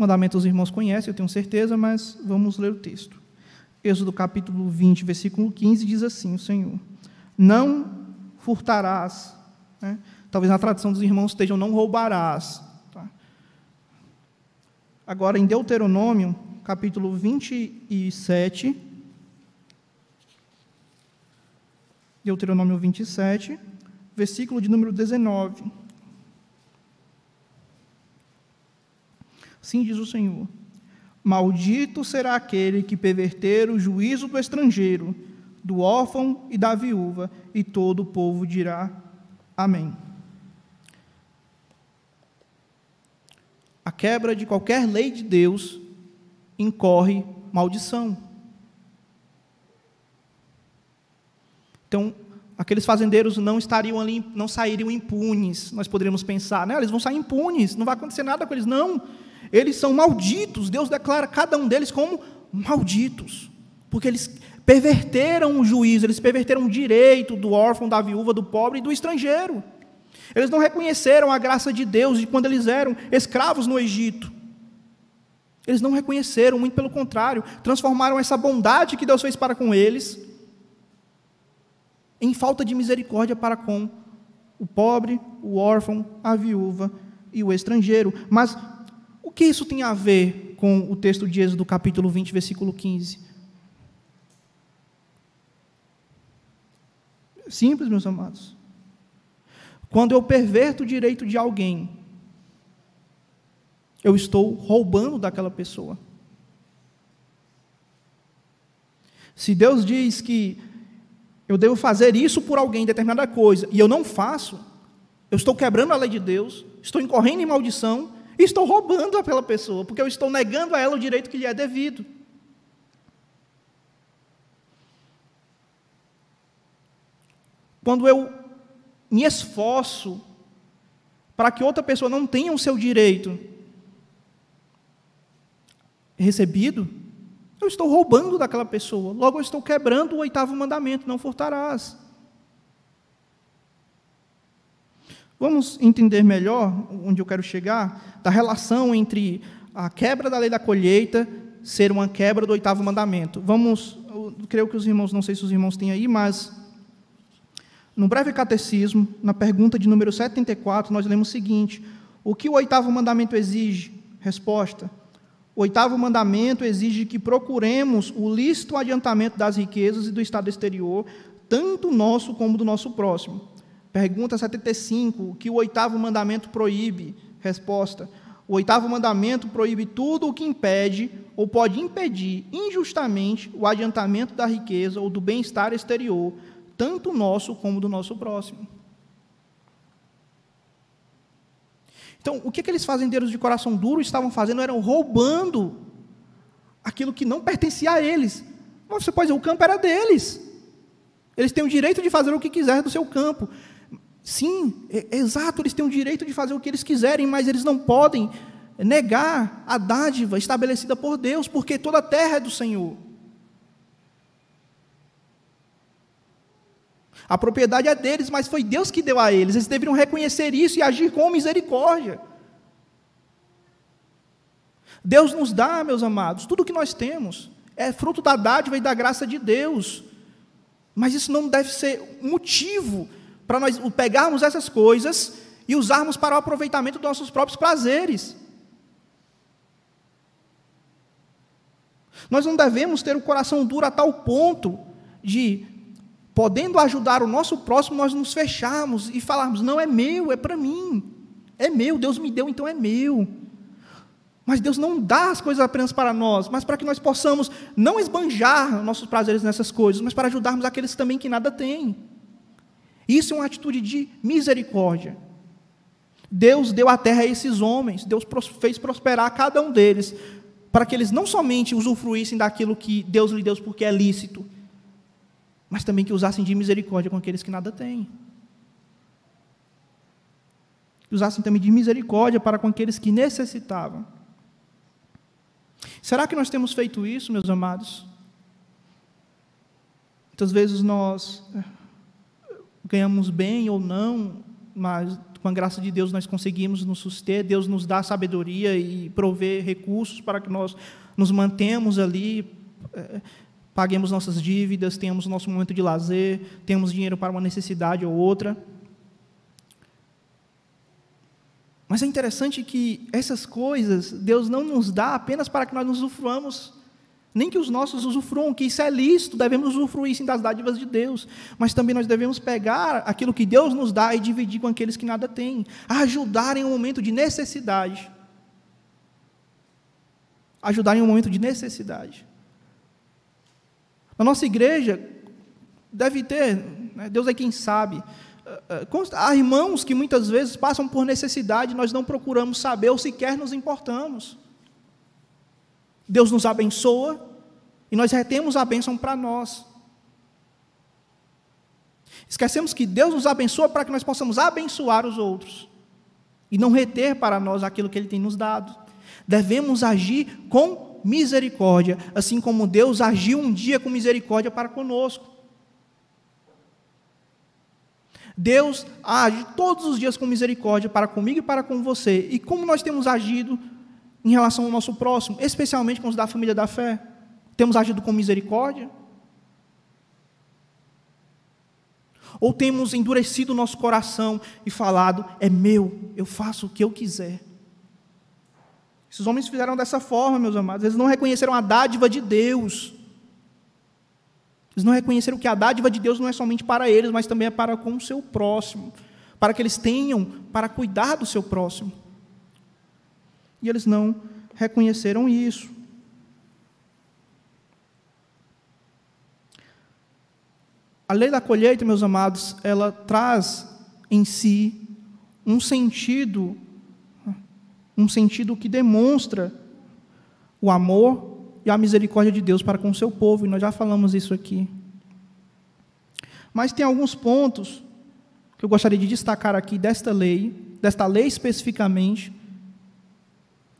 mandamento os irmãos conhecem, eu tenho certeza, mas vamos ler o texto. Êxodo capítulo 20, versículo 15, diz assim: O Senhor, não furtarás. Né? Talvez na tradução dos irmãos estejam não roubarás. Agora, em Deuteronômio, capítulo 27. Deuteronômio 27, versículo de número 19. Assim diz o Senhor: Maldito será aquele que perverter o juízo do estrangeiro, do órfão e da viúva, e todo o povo dirá: Amém. A quebra de qualquer lei de Deus incorre maldição. Então, aqueles fazendeiros não estariam ali, não sairiam impunes. Nós poderíamos pensar, né? Eles vão sair impunes, não vai acontecer nada com eles. Não. Eles são malditos. Deus declara cada um deles como malditos, porque eles perverteram o juízo, eles perverteram o direito do órfão, da viúva, do pobre e do estrangeiro. Eles não reconheceram a graça de Deus de quando eles eram escravos no Egito. Eles não reconheceram, muito pelo contrário, transformaram essa bondade que Deus fez para com eles em falta de misericórdia para com o pobre, o órfão, a viúva e o estrangeiro. Mas o que isso tem a ver com o texto de Êxodo, capítulo 20, versículo 15? Simples, meus amados. Quando eu perverto o direito de alguém, eu estou roubando daquela pessoa. Se Deus diz que eu devo fazer isso por alguém, determinada coisa, e eu não faço, eu estou quebrando a lei de Deus, estou incorrendo em maldição, e estou roubando aquela pessoa, porque eu estou negando a ela o direito que lhe é devido. Quando eu me esforço para que outra pessoa não tenha o seu direito recebido, eu estou roubando daquela pessoa. Logo, eu estou quebrando o oitavo mandamento: não furtarás. Vamos entender melhor onde eu quero chegar, da relação entre a quebra da lei da colheita ser uma quebra do oitavo mandamento. Vamos, creio que os irmãos, não sei se os irmãos têm aí, mas no breve catecismo, na pergunta de número 74, nós lemos o seguinte: O que o oitavo mandamento exige? Resposta: O oitavo mandamento exige que procuremos o lícito adiantamento das riquezas e do estado exterior, tanto nosso como do nosso próximo Pergunta 75, o que o oitavo mandamento proíbe? Resposta: O oitavo mandamento proíbe tudo o que impede ou pode impedir injustamente o adiantamento da riqueza ou do bem-estar exterior, tanto nosso como do nosso próximo. Então, o que aqueles fazendeiros de coração duro estavam fazendo eram roubando aquilo que não pertencia a eles. Mas você pode dizer, o campo era deles. Eles têm o direito de fazer o que quiser do seu campo. Sim, é, é exato, eles têm o direito de fazer o que eles quiserem, mas eles não podem negar a dádiva estabelecida por Deus, porque toda a terra é do Senhor. A propriedade é deles, mas foi Deus que deu a eles. Eles deveriam reconhecer isso e agir com misericórdia. Deus nos dá, meus amados, tudo o que nós temos é fruto da dádiva e da graça de Deus. Mas isso não deve ser motivo para nós pegarmos essas coisas e usarmos para o aproveitamento dos nossos próprios prazeres. Nós não devemos ter o coração duro a tal ponto de, podendo ajudar o nosso próximo, nós nos fecharmos e falarmos: não é meu, é para mim. É meu, Deus me deu, então é meu. Mas Deus não dá as coisas apenas para nós, mas para que nós possamos não esbanjar nossos prazeres nessas coisas, mas para ajudarmos aqueles também que nada têm. Isso é uma atitude de misericórdia. Deus deu a terra a esses homens, Deus fez prosperar cada um deles, para que eles não somente usufruíssem daquilo que Deus lhe deu porque é lícito, mas também que usassem de misericórdia com aqueles que nada têm. Que usassem também de misericórdia para com aqueles que necessitavam. Será que nós temos feito isso, meus amados? Muitas vezes nós ganhamos bem ou não, mas com a graça de Deus nós conseguimos nos suster, Deus nos dá sabedoria e prover recursos para que nós nos mantemos ali, é, paguemos nossas dívidas, tenhamos nosso momento de lazer, tenhamos dinheiro para uma necessidade ou outra. Mas é interessante que essas coisas Deus não nos dá apenas para que nós nos usufruamos, nem que os nossos usufruam, que isso é lícito, devemos usufruir sim das dádivas de Deus, mas também nós devemos pegar aquilo que Deus nos dá e dividir com aqueles que nada têm, ajudar em um momento de necessidade. Ajudar em um momento de necessidade. Na nossa igreja, deve ter, né, Deus é quem sabe, eh, eh, há irmãos que muitas vezes passam por necessidade, nós não procuramos saber ou sequer nos importamos. Deus nos abençoa e nós retemos a bênção para nós. Esquecemos que Deus nos abençoa para que nós possamos abençoar os outros e não reter para nós aquilo que Ele tem nos dado. Devemos agir com misericórdia, assim como Deus agiu um dia com misericórdia para conosco. Deus age todos os dias com misericórdia para comigo e para com você. E como nós temos agido em relação ao nosso próximo, especialmente com os da família da fé? Temos agido com misericórdia? Ou temos endurecido nosso coração e falado: é meu, eu faço o que eu quiser? Esses homens fizeram dessa forma, meus amados. Eles não reconheceram a dádiva de Deus. Eles não reconheceram que a dádiva de Deus não é somente para eles, mas também é para com o seu próximo, para que eles tenham para cuidar do seu próximo. E eles não reconheceram isso. A lei da colheita, meus amados, ela traz em si um sentido, um sentido que demonstra o amor e a misericórdia de Deus para com o seu povo, e nós já falamos isso aqui. Mas tem alguns pontos que eu gostaria de destacar aqui desta lei, desta lei especificamente,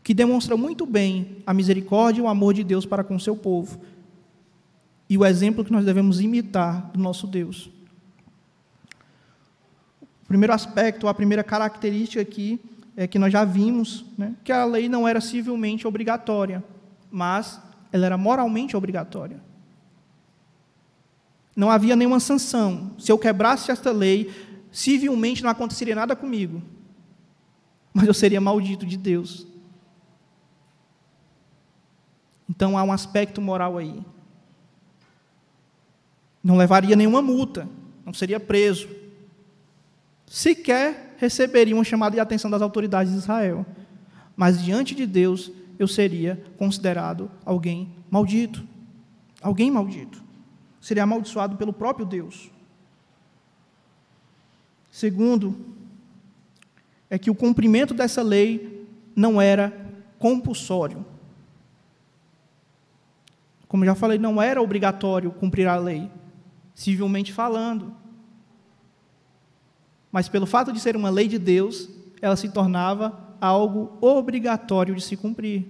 que demonstra muito bem a misericórdia e o amor de Deus para com o seu povo, e o exemplo que nós devemos imitar do nosso Deus. O primeiro aspecto, a primeira característica aqui, é que nós já vimos né, que a lei não era civilmente obrigatória, mas ela era moralmente obrigatória. Não havia nenhuma sanção. Se eu quebrasse esta lei, civilmente não aconteceria nada comigo. Mas eu seria maldito de Deus. Então há um aspecto moral aí. Não levaria nenhuma multa, não seria preso. Sequer receberia uma chamada de atenção das autoridades de Israel. Mas diante de Deus, eu seria considerado alguém maldito. Alguém maldito. Seria amaldiçoado pelo próprio Deus. Segundo, é que o cumprimento dessa lei não era compulsório. Como já falei, não era obrigatório cumprir a lei, civilmente falando. Mas pelo fato de ser uma lei de Deus, ela se tornava algo obrigatório de se cumprir.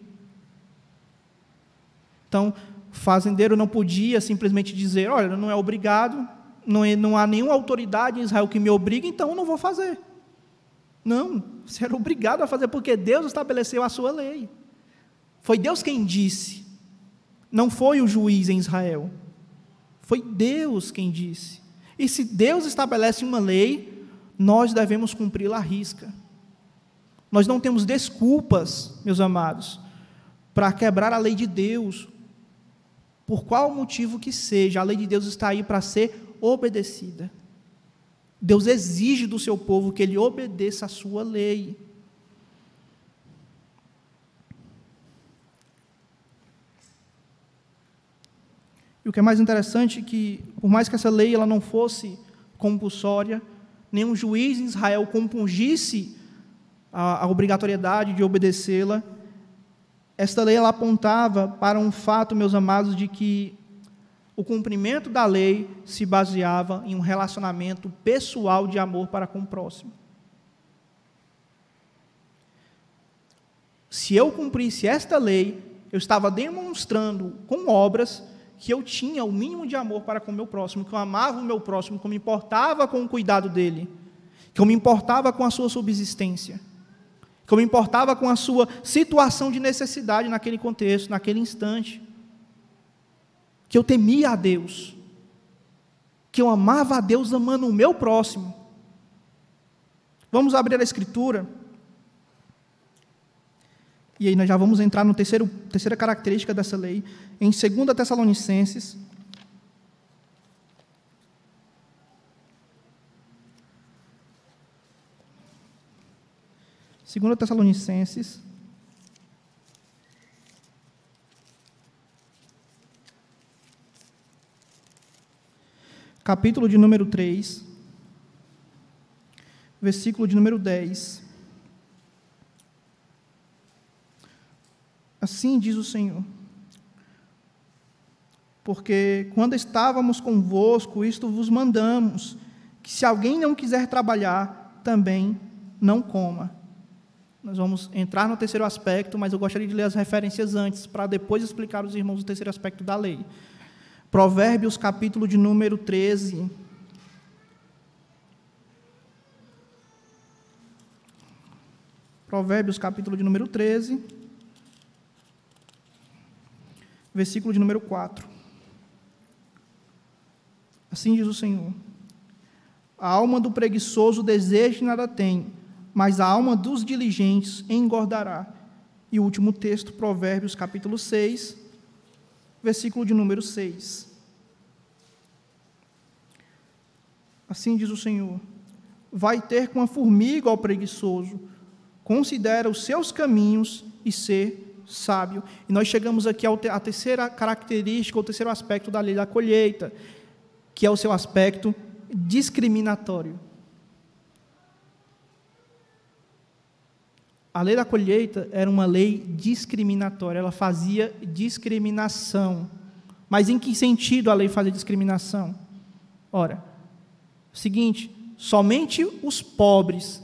Então, o fazendeiro não podia simplesmente dizer: olha, não é obrigado, não, é, não há nenhuma autoridade em Israel que me obrigue, então eu não vou fazer. Não, você era obrigado a fazer porque Deus estabeleceu a sua lei. Foi Deus quem disse, não foi o juiz em Israel. Foi Deus quem disse. E se Deus estabelece uma lei, nós devemos cumpri-la à risca. Nós não temos desculpas, meus amados, para quebrar a lei de Deus, por qual motivo que seja, a lei de Deus está aí para ser obedecida. Deus exige do seu povo que ele obedeça a sua lei. E o que é mais interessante é que, por mais que essa lei ela não fosse compulsória, nenhum juiz em Israel compungisse a, a obrigatoriedade de obedecê-la. Esta lei ela apontava para um fato, meus amados, de que o cumprimento da lei se baseava em um relacionamento pessoal de amor para com o próximo. Se eu cumprisse esta lei, eu estava demonstrando com obras que eu tinha o mínimo de amor para com o meu próximo, que eu amava o meu próximo, que eu me importava com o cuidado dele que eu me importava com a sua subsistência, que eu me importava com a sua situação de necessidade naquele contexto, naquele instante, que eu temia a Deus, que eu amava a Deus amando o meu próximo. Vamos abrir a Escritura. E aí nós já vamos entrar no terceiro terceira característica dessa lei, em 2 Tessalonicenses. Segunda Tessalonicenses. Capítulo de número 3, versículo de número 10. Assim diz o Senhor. Porque quando estávamos convosco, isto vos mandamos, que se alguém não quiser trabalhar, também não coma. Nós vamos entrar no terceiro aspecto, mas eu gostaria de ler as referências antes, para depois explicar aos irmãos o terceiro aspecto da lei. Provérbios, capítulo de número 13. Provérbios, capítulo de número 13 versículo de número 4. Assim diz o Senhor: A alma do preguiçoso deseja e nada tem, mas a alma dos diligentes engordará. E o último texto, Provérbios, capítulo 6, versículo de número 6. Assim diz o Senhor: Vai ter com a formiga ao preguiçoso, considera os seus caminhos e ser sábio. E nós chegamos aqui à terceira característica, o terceiro aspecto da lei da colheita, que é o seu aspecto discriminatório. A lei da colheita era uma lei discriminatória, ela fazia discriminação. Mas em que sentido a lei fazia discriminação? Ora, seguinte, somente os pobres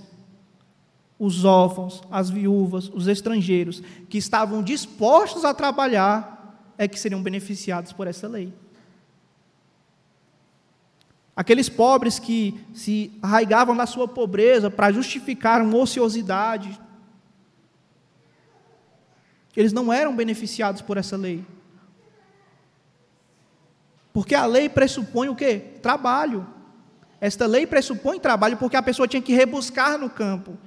os órfãos, as viúvas, os estrangeiros que estavam dispostos a trabalhar é que seriam beneficiados por essa lei. Aqueles pobres que se arraigavam na sua pobreza para justificar uma ociosidade, eles não eram beneficiados por essa lei. Porque a lei pressupõe o quê? Trabalho. Esta lei pressupõe trabalho porque a pessoa tinha que rebuscar no campo.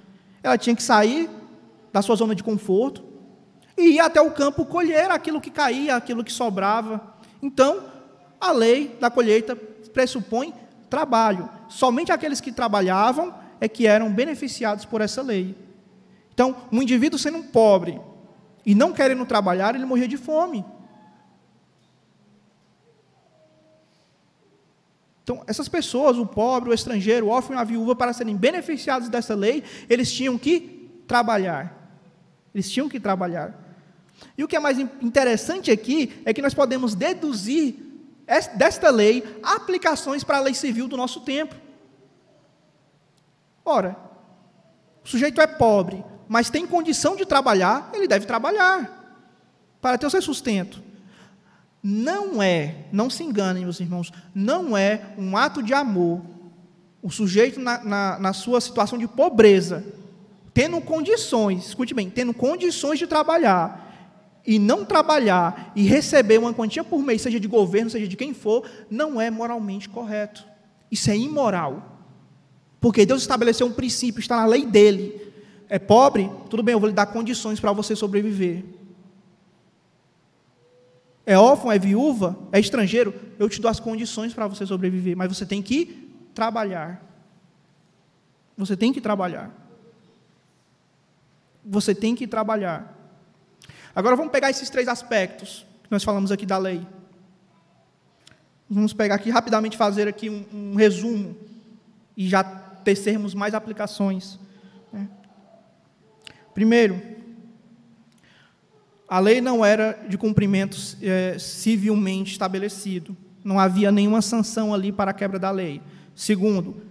Ela tinha que sair da sua zona de conforto e ir até o campo colher aquilo que caía, aquilo que sobrava. Então, a lei da colheita pressupõe trabalho. Somente aqueles que trabalhavam é que eram beneficiados por essa lei. Então, um indivíduo sendo pobre e não querendo trabalhar, ele morria de fome. Então, essas pessoas, o pobre, o estrangeiro, o órfão e a viúva, para serem beneficiados dessa lei, eles tinham que trabalhar. Eles tinham que trabalhar. E o que é mais interessante aqui é que nós podemos deduzir desta lei aplicações para a lei civil do nosso tempo. Ora, o sujeito é pobre, mas tem condição de trabalhar, ele deve trabalhar para ter o seu sustento. Não é, não se enganem, meus irmãos, não é um ato de amor o sujeito na, na, na, sua situação de pobreza, tendo condições, escute bem, tendo condições de trabalhar, e não trabalhar e receber uma quantia por mês, seja de governo, seja de quem for, não é moralmente correto. Isso é imoral. Porque Deus estabeleceu um princípio, está na lei dele. É pobre? Tudo bem, eu vou lhe dar condições para você sobreviver é órfão, é viúva, é estrangeiro, eu te dou as condições para você sobreviver, mas você tem que trabalhar. Você tem que trabalhar. Você tem que trabalhar. Agora vamos pegar esses três aspectos que nós falamos aqui da lei. Vamos pegar aqui rapidamente fazer aqui um, um resumo e já tecermos mais aplicações. Né? Primeiro, a lei não era de cumprimento é, civilmente estabelecido. Não havia nenhuma sanção ali para a quebra da lei. Segundo,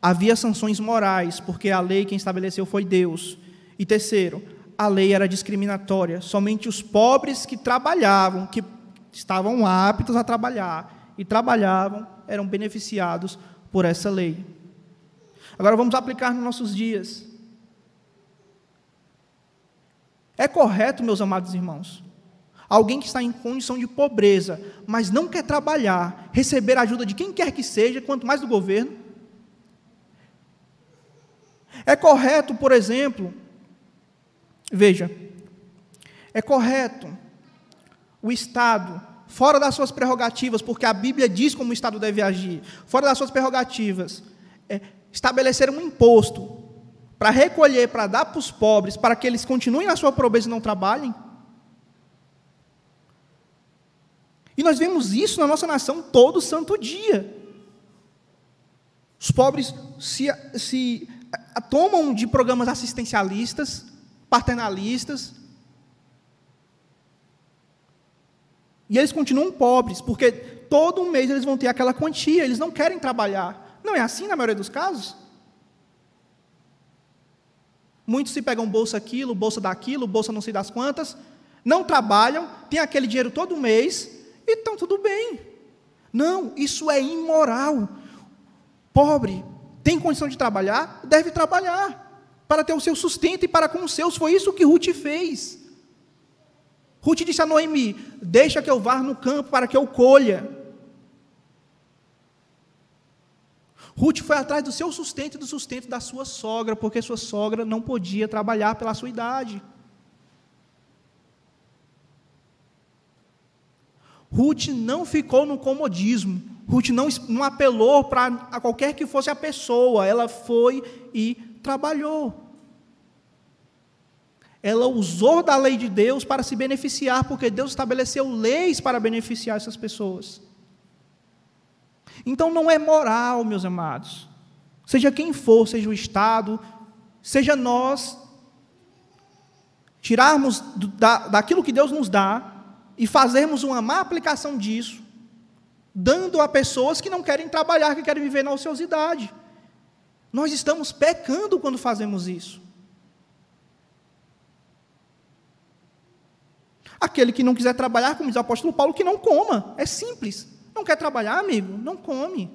havia sanções morais, porque a lei quem estabeleceu foi Deus. E terceiro, a lei era discriminatória. Somente os pobres que trabalhavam, que estavam aptos a trabalhar e trabalhavam, eram beneficiados por essa lei. Agora vamos aplicar nos nossos dias. É correto, meus amados irmãos, alguém que está em condição de pobreza, mas não quer trabalhar, receber ajuda de quem quer que seja, quanto mais do governo? É correto, por exemplo, veja, é correto o Estado, fora das suas prerrogativas, porque a Bíblia diz como o Estado deve agir, fora das suas prerrogativas, é, estabelecer um imposto para recolher, para dar para os pobres, para que eles continuem na sua pobreza e não trabalhem? E nós vemos isso na nossa nação todo santo dia. Os pobres se, se tomam de programas assistencialistas, paternalistas, e eles continuam pobres, porque todo mês eles vão ter aquela quantia, eles não querem trabalhar. Não é assim na maioria dos casos? Muitos se pegam bolsa aquilo, bolsa daquilo, bolsa não sei das quantas, não trabalham, têm aquele dinheiro todo mês e estão tudo bem. Não, isso é imoral. Pobre, tem condição de trabalhar, deve trabalhar para ter o seu sustento e para com os seus. Foi isso que Ruth fez. Ruth disse a Noemi: Deixa que eu vá no campo para que eu colha. Ruth foi atrás do seu sustento e do sustento da sua sogra, porque sua sogra não podia trabalhar pela sua idade. Ruth não ficou no comodismo. Ruth não, não apelou para qualquer que fosse a pessoa. Ela foi e trabalhou. Ela usou da lei de Deus para se beneficiar, porque Deus estabeleceu leis para beneficiar essas pessoas. Então não é moral, meus amados. Seja quem for, seja o Estado, seja nós, tirarmos da, daquilo que Deus nos dá e fazermos uma má aplicação disso, dando a pessoas que não querem trabalhar, que querem viver na ociosidade. Nós estamos pecando quando fazemos isso. Aquele que não quiser trabalhar, como diz o apóstolo Paulo, que não coma. É simples. Não quer trabalhar, amigo? Não come.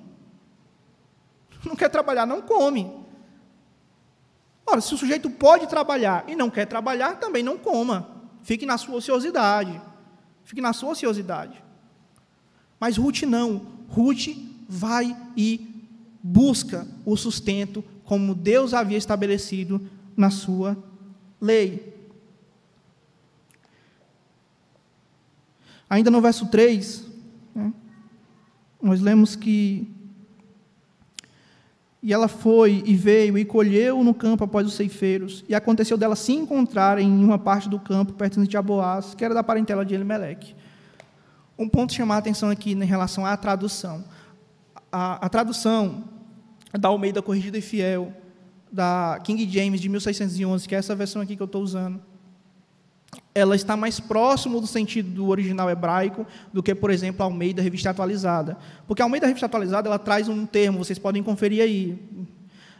Não quer trabalhar, não come. Ora, se o sujeito pode trabalhar e não quer trabalhar, também não coma. Fique na sua ociosidade. Fique na sua ociosidade. Mas Ruth não. Ruth vai e busca o sustento como Deus havia estabelecido na sua lei. Ainda no verso 3, né, nós lemos que. E ela foi e veio e colheu no campo após os ceifeiros, e aconteceu dela se encontrar em uma parte do campo pertencente a Boaz, que era da parentela de Elimelec. Um ponto chamar a atenção aqui em relação à tradução. A, a tradução da Almeida Corrigida e Fiel, da King James de 1611, que é essa versão aqui que eu estou usando, ela está mais próximo do sentido do original hebraico do que, por exemplo, a Almeida Revista Atualizada. Porque a Almeida Revista Atualizada ela traz um termo, vocês podem conferir aí,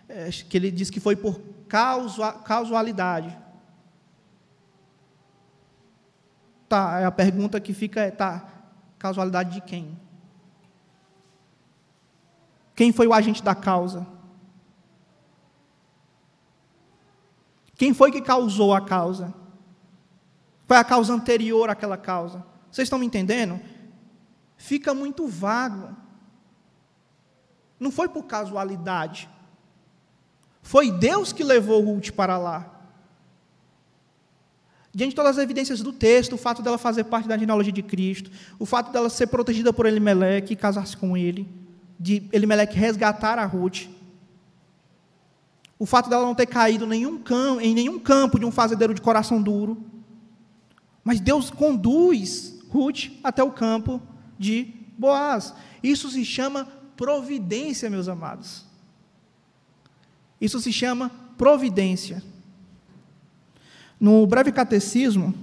é, que ele diz que foi por causalidade. Tá, a pergunta que fica é, tá, causalidade de quem? Quem foi o agente da causa? Quem foi que causou a causa? Qual é a causa anterior àquela causa? Vocês estão me entendendo? Fica muito vago. Não foi por casualidade. Foi Deus que levou Ruth para lá. Diante de todas as evidências do texto, o fato dela fazer parte da genealogia de Cristo, o fato dela ser protegida por Elimeleque e casar-se com ele, de Elimeleque resgatar a Ruth, o fato dela não ter caído em nenhum campo de um fazendeiro de coração duro, mas Deus conduz Ruth até o campo de Boaz. Isso se chama providência, meus amados. Isso se chama providência. No breve catecismo,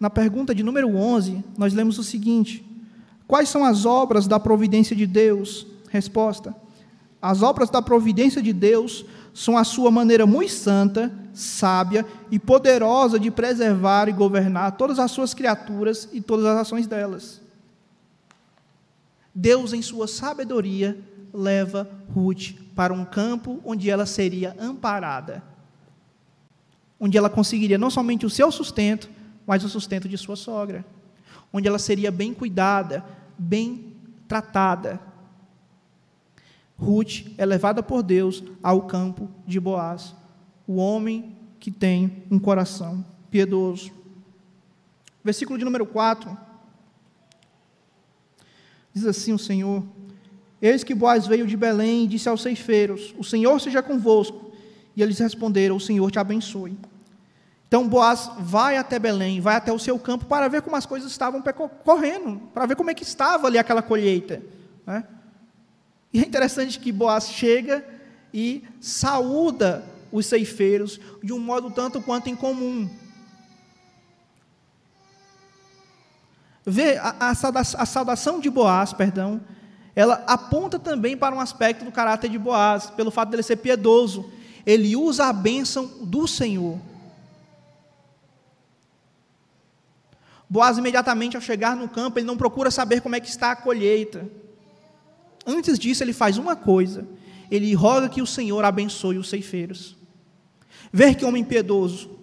na pergunta de número 11, nós lemos o seguinte: Quais são as obras da providência de Deus? Resposta: As obras da providência de Deus são a sua maneira muito santa, sábia e poderosa de preservar e governar todas as suas criaturas e todas as ações delas. Deus, em sua sabedoria, leva Ruth para um campo onde ela seria amparada, onde ela conseguiria não somente o seu sustento, mas o sustento de sua sogra, onde ela seria bem cuidada, bem tratada. Ruth é levada por Deus ao campo de Boaz, o homem que tem um coração piedoso. Versículo de número 4. Diz assim o Senhor: Eis que Boaz veio de Belém e disse aos ceifeiros: O Senhor seja convosco. E eles responderam: O Senhor te abençoe. Então Boaz vai até Belém, vai até o seu campo para ver como as coisas estavam correndo, para ver como é que estava ali aquela colheita. Né? E é interessante que Boaz chega e saúda os ceifeiros de um modo tanto quanto incomum. Vê, a, a, saudação de Boaz, perdão, ela aponta também para um aspecto do caráter de Boaz, pelo fato dele ser piedoso. Ele usa a bênção do Senhor. Boaz, imediatamente ao chegar no campo, ele não procura saber como é que está a colheita. Antes disso, ele faz uma coisa: ele roga que o Senhor abençoe os ceifeiros. Ver que homem piedoso.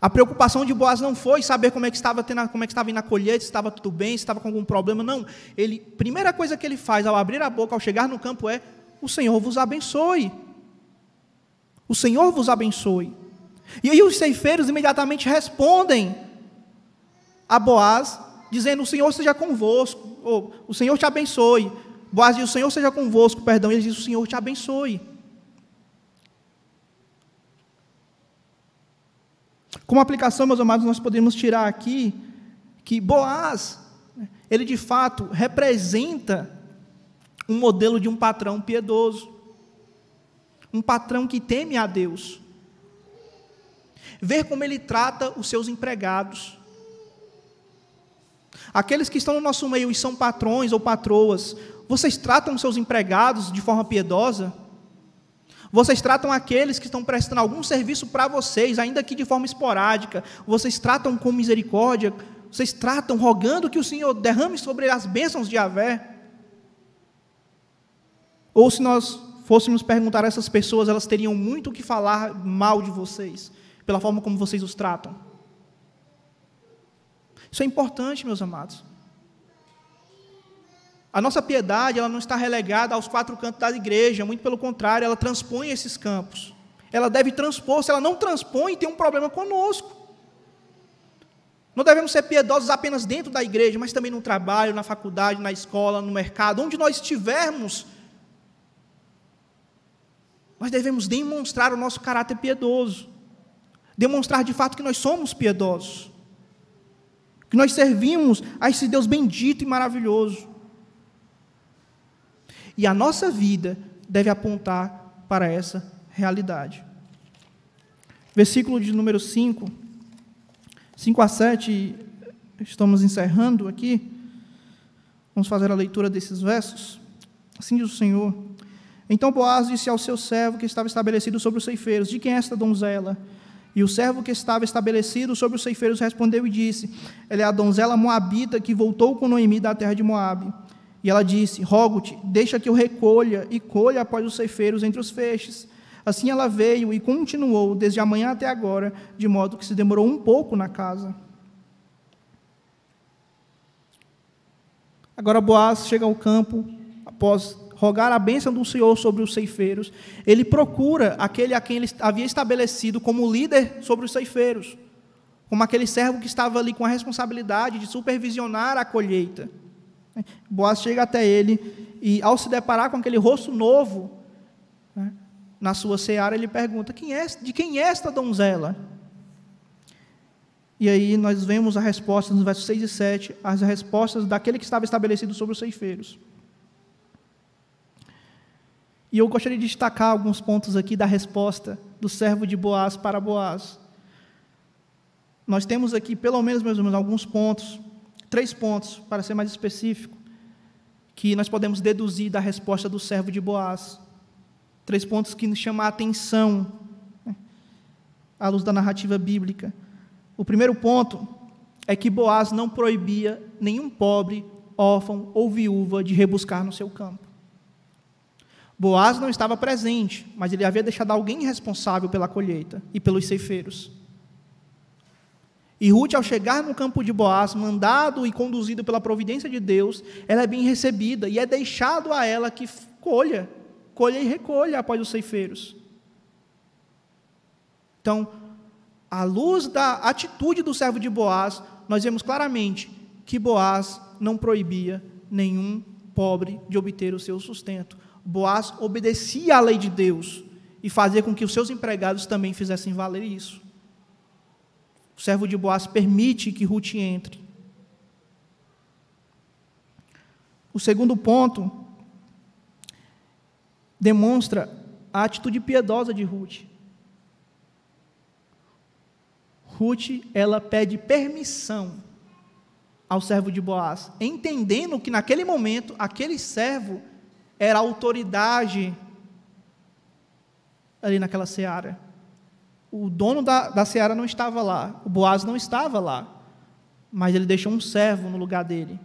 A preocupação de Boaz não foi saber como é que estava tendo, como é que estava indo a colheita, se estava tudo bem, se estava com algum problema, não. Ele, primeira coisa que ele faz ao abrir a boca, ao chegar no campo é: o Senhor vos abençoe. O Senhor vos abençoe. E aí os ceifeiros imediatamente respondem a Boaz, dizendo: O Senhor seja convosco, ou o Senhor te abençoe. Boaz diz: O Senhor seja convosco, perdão. Ele diz: O Senhor te abençoe. Como aplicação, meus amados, nós podemos tirar aqui que Boaz, ele de fato representa um modelo de um patrão piedoso, um patrão que teme a Deus, ver como ele trata os seus empregados. Aqueles que estão no nosso meio e são patrões ou patroas, vocês tratam seus empregados de forma piedosa? Vocês tratam aqueles que estão prestando algum serviço para vocês, ainda que de forma esporádica, vocês tratam com misericórdia, vocês tratam rogando que o Senhor derrame sobre as bênçãos de Avé? Ou se nós fôssemos perguntar a essas pessoas, elas teriam muito o que falar mal de vocês pela forma como vocês os tratam. Isso é importante, meus amados. A nossa piedade, ela não está relegada aos quatro cantos da igreja, muito pelo contrário, ela transpõe esses campos. Ela deve transpor, se ela não transpõe, tem um problema conosco. Não devemos ser piedosos apenas dentro da igreja, mas também no trabalho, na faculdade, na escola, no mercado, onde nós estivermos. Nós devemos demonstrar o nosso caráter piedoso demonstrar de fato que nós somos piedosos, que nós servimos a esse Deus bendito e maravilhoso. E a nossa vida deve apontar para essa realidade. Versículo de número 5, 5 a 7, estamos encerrando aqui. Vamos fazer a leitura desses versos. Assim diz o Senhor. Então Boaz disse ao seu servo que estava estabelecido sobre os ceifeiros: De quem é esta donzela? E o servo que estava estabelecido sobre os ceifeiros respondeu e disse: Ela é a donzela moabita que voltou com Noemi da terra de Moabe. E ela disse: Rogo-te, deixa que eu recolha e colha após os ceifeiros entre os feixes. Assim ela veio e continuou desde a manhã até agora, de modo que se demorou um pouco na casa. Agora Boaz chega ao campo após rogar a bênção do Senhor sobre os ceifeiros, ele procura aquele a quem ele havia estabelecido como líder sobre os ceifeiros, como aquele servo que estava ali com a responsabilidade de supervisionar a colheita. Boaz chega até ele e, ao se deparar com aquele rosto novo né, na sua seara, ele pergunta: quem é, de quem é esta donzela? E aí nós vemos a resposta nos versos 6 e 7, as respostas daquele que estava estabelecido sobre os ceifeiros. E eu gostaria de destacar alguns pontos aqui da resposta do servo de Boaz para Boaz. Nós temos aqui, pelo menos, meus irmãos, alguns pontos, três pontos, para ser mais específico, que nós podemos deduzir da resposta do servo de Boaz. Três pontos que nos chamam a atenção, né, à luz da narrativa bíblica. O primeiro ponto é que Boaz não proibia nenhum pobre órfão ou viúva de rebuscar no seu campo. Boaz não estava presente, mas ele havia deixado alguém responsável pela colheita e pelos ceifeiros. E Ruth, ao chegar no campo de Boaz, mandado e conduzido pela providência de Deus, ela é bem recebida e é deixado a ela que colha, colha e recolha após os ceifeiros. Então, à luz da atitude do servo de Boaz, nós vemos claramente que Boaz não proibia nenhum pobre de obter o seu sustento. Boaz obedecia à lei de Deus e fazia com que os seus empregados também fizessem valer isso. O servo de Boaz permite que Ruth entre. O segundo ponto demonstra a atitude piedosa de Ruth. Ruth, ela pede permissão ao servo de Boaz, entendendo que naquele momento aquele servo era autoridade ali naquela seara. O dono da, da seara não estava lá, o Boaz não estava lá, mas ele deixou um servo no lugar dele.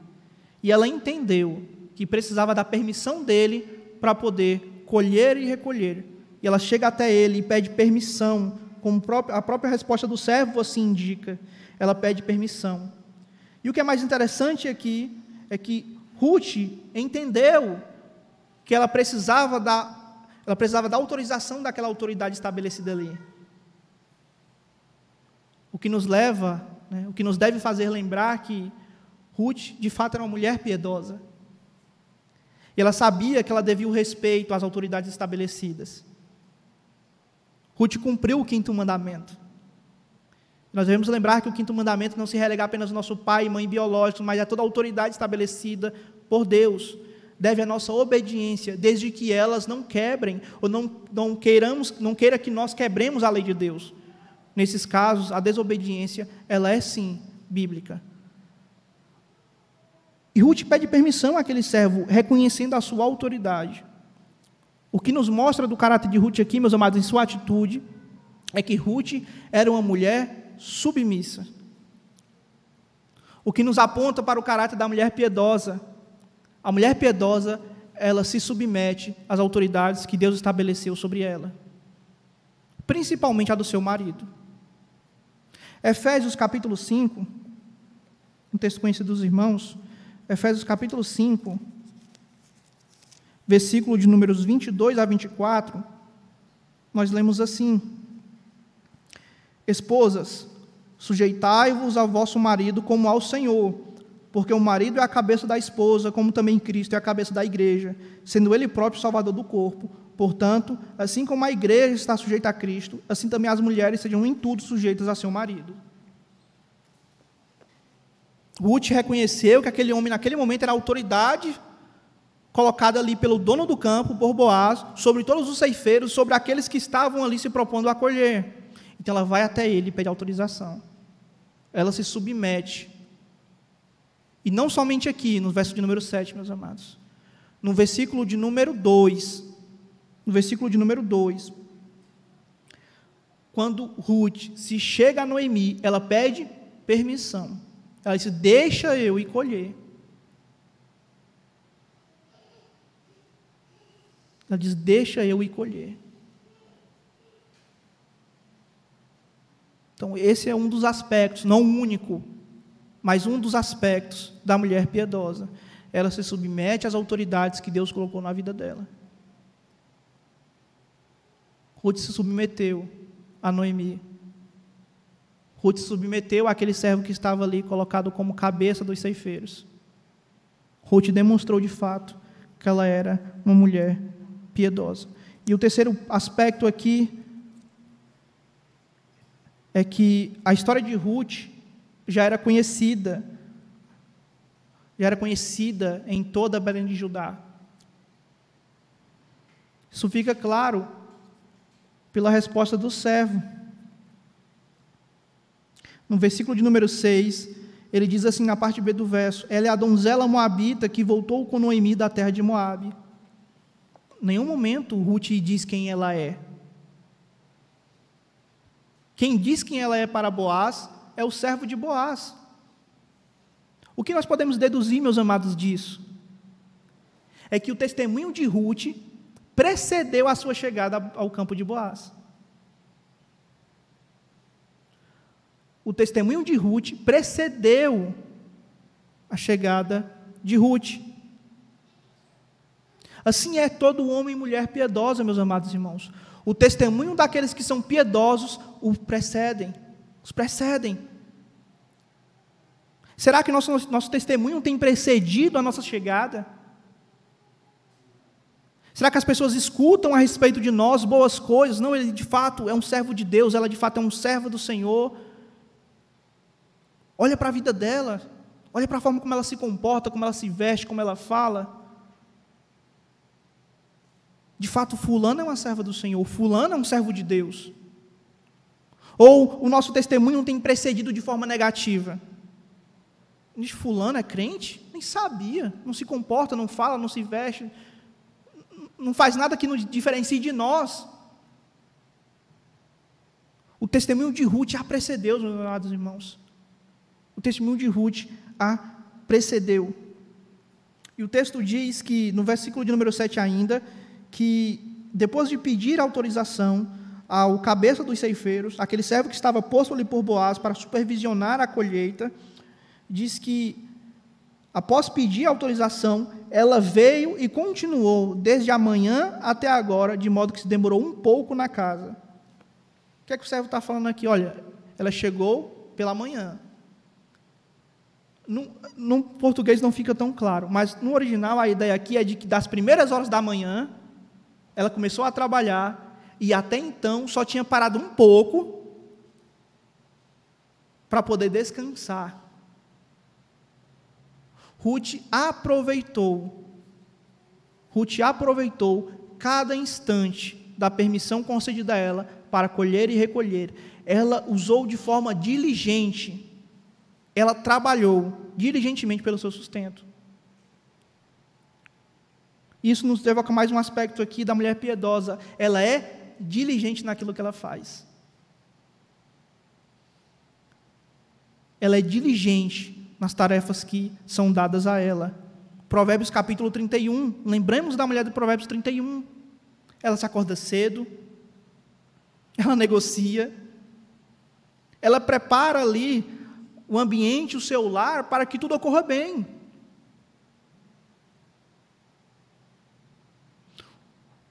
E ela entendeu que precisava da permissão dele para poder colher e recolher. E ela chega até ele e pede permissão, como a própria resposta do servo assim indica. Ela pede permissão. E o que é mais interessante aqui é que Ruth entendeu que ela precisava da, ela precisava da autorização daquela autoridade estabelecida ali. O que nos leva, né, o que nos deve fazer lembrar que Ruth, de fato, era uma mulher piedosa. E ela sabia que ela devia o respeito às autoridades estabelecidas. Ruth cumpriu o quinto mandamento. Nós devemos lembrar que o quinto mandamento não se relega apenas ao nosso pai e mãe biológicos, mas a toda autoridade estabelecida por Deus. Deve a nossa obediência, desde que elas não quebrem, ou não, não, queiramos, não queira que nós quebremos a lei de Deus. Nesses casos, a desobediência, ela é sim bíblica. E Ruth pede permissão àquele servo, reconhecendo a sua autoridade. O que nos mostra do caráter de Ruth aqui, meus amados, em sua atitude, é que Ruth era uma mulher submissa. O que nos aponta para o caráter da mulher piedosa. A mulher piedosa, ela se submete às autoridades que Deus estabeleceu sobre ela, principalmente a do seu marido. Efésios capítulo 5, um texto conhecido dos irmãos, Efésios capítulo 5, versículo de números 22 a 24, nós lemos assim: Esposas, Sujeitai-vos ao vosso marido como ao Senhor, porque o marido é a cabeça da esposa, como também Cristo é a cabeça da igreja, sendo ele próprio salvador do corpo. Portanto, assim como a igreja está sujeita a Cristo, assim também as mulheres sejam em tudo sujeitas a seu marido. Ruth reconheceu que aquele homem, naquele momento, era autoridade colocada ali pelo dono do campo, por Boaz, sobre todos os ceifeiros, sobre aqueles que estavam ali se propondo a colher. Então ela vai até ele pede autorização ela se submete. E não somente aqui, no verso de número 7, meus amados. No versículo de número 2, no versículo de número 2, quando Ruth se chega a Noemi, ela pede permissão. Ela diz: Deixa eu ir colher. Ela diz: Deixa eu ir colher. Então, esse é um dos aspectos, não o único, mas um dos aspectos da mulher piedosa. Ela se submete às autoridades que Deus colocou na vida dela. Ruth se submeteu a Noemi. Ruth se submeteu àquele servo que estava ali colocado como cabeça dos ceifeiros. Ruth demonstrou de fato que ela era uma mulher piedosa. E o terceiro aspecto aqui é que a história de Ruth já era conhecida, já era conhecida em toda Belém de Judá. Isso fica claro pela resposta do servo. No versículo de número 6, ele diz assim na parte B do verso: Ela é a donzela moabita que voltou com Noemi da terra de Moabe. Em nenhum momento Ruth diz quem ela é. Quem diz quem ela é para Boaz é o servo de Boaz. O que nós podemos deduzir, meus amados, disso? É que o testemunho de Ruth precedeu a sua chegada ao campo de Boaz. O testemunho de Ruth precedeu a chegada de Ruth. Assim é todo homem e mulher piedosa, meus amados irmãos. O testemunho daqueles que são piedosos o precedem, os precedem. Será que nosso, nosso testemunho tem precedido a nossa chegada? Será que as pessoas escutam a respeito de nós boas coisas? Não, ele de fato é um servo de Deus, ela de fato é um servo do Senhor. Olha para a vida dela, olha para a forma como ela se comporta, como ela se veste, como ela fala. De fato, Fulano é uma serva do Senhor, Fulano é um servo de Deus. Ou o nosso testemunho não tem precedido de forma negativa. Diz, Fulano é crente? Nem sabia, não se comporta, não fala, não se veste, não faz nada que nos diferencie de nós. O testemunho de Ruth a precedeu, meus amados irmãos. O testemunho de Ruth a precedeu. E o texto diz que, no versículo de número 7 ainda, que depois de pedir autorização ao cabeça dos ceifeiros, aquele servo que estava posto ali por Boaz para supervisionar a colheita, diz que, após pedir autorização, ela veio e continuou desde a manhã até agora, de modo que se demorou um pouco na casa. O que é que o servo está falando aqui? Olha, ela chegou pela manhã, no, no, português não fica tão claro, mas no original a ideia aqui é de que das primeiras horas da manhã, ela começou a trabalhar e até então só tinha parado um pouco para poder descansar. Ruth aproveitou, Ruth aproveitou cada instante da permissão concedida a ela para colher e recolher. Ela usou de forma diligente ela trabalhou diligentemente pelo seu sustento. Isso nos evoca mais um aspecto aqui da mulher piedosa. Ela é diligente naquilo que ela faz. Ela é diligente nas tarefas que são dadas a ela. Provérbios capítulo 31. Lembremos da mulher do Provérbios 31. Ela se acorda cedo. Ela negocia. Ela prepara ali o ambiente, o seu lar, para que tudo ocorra bem.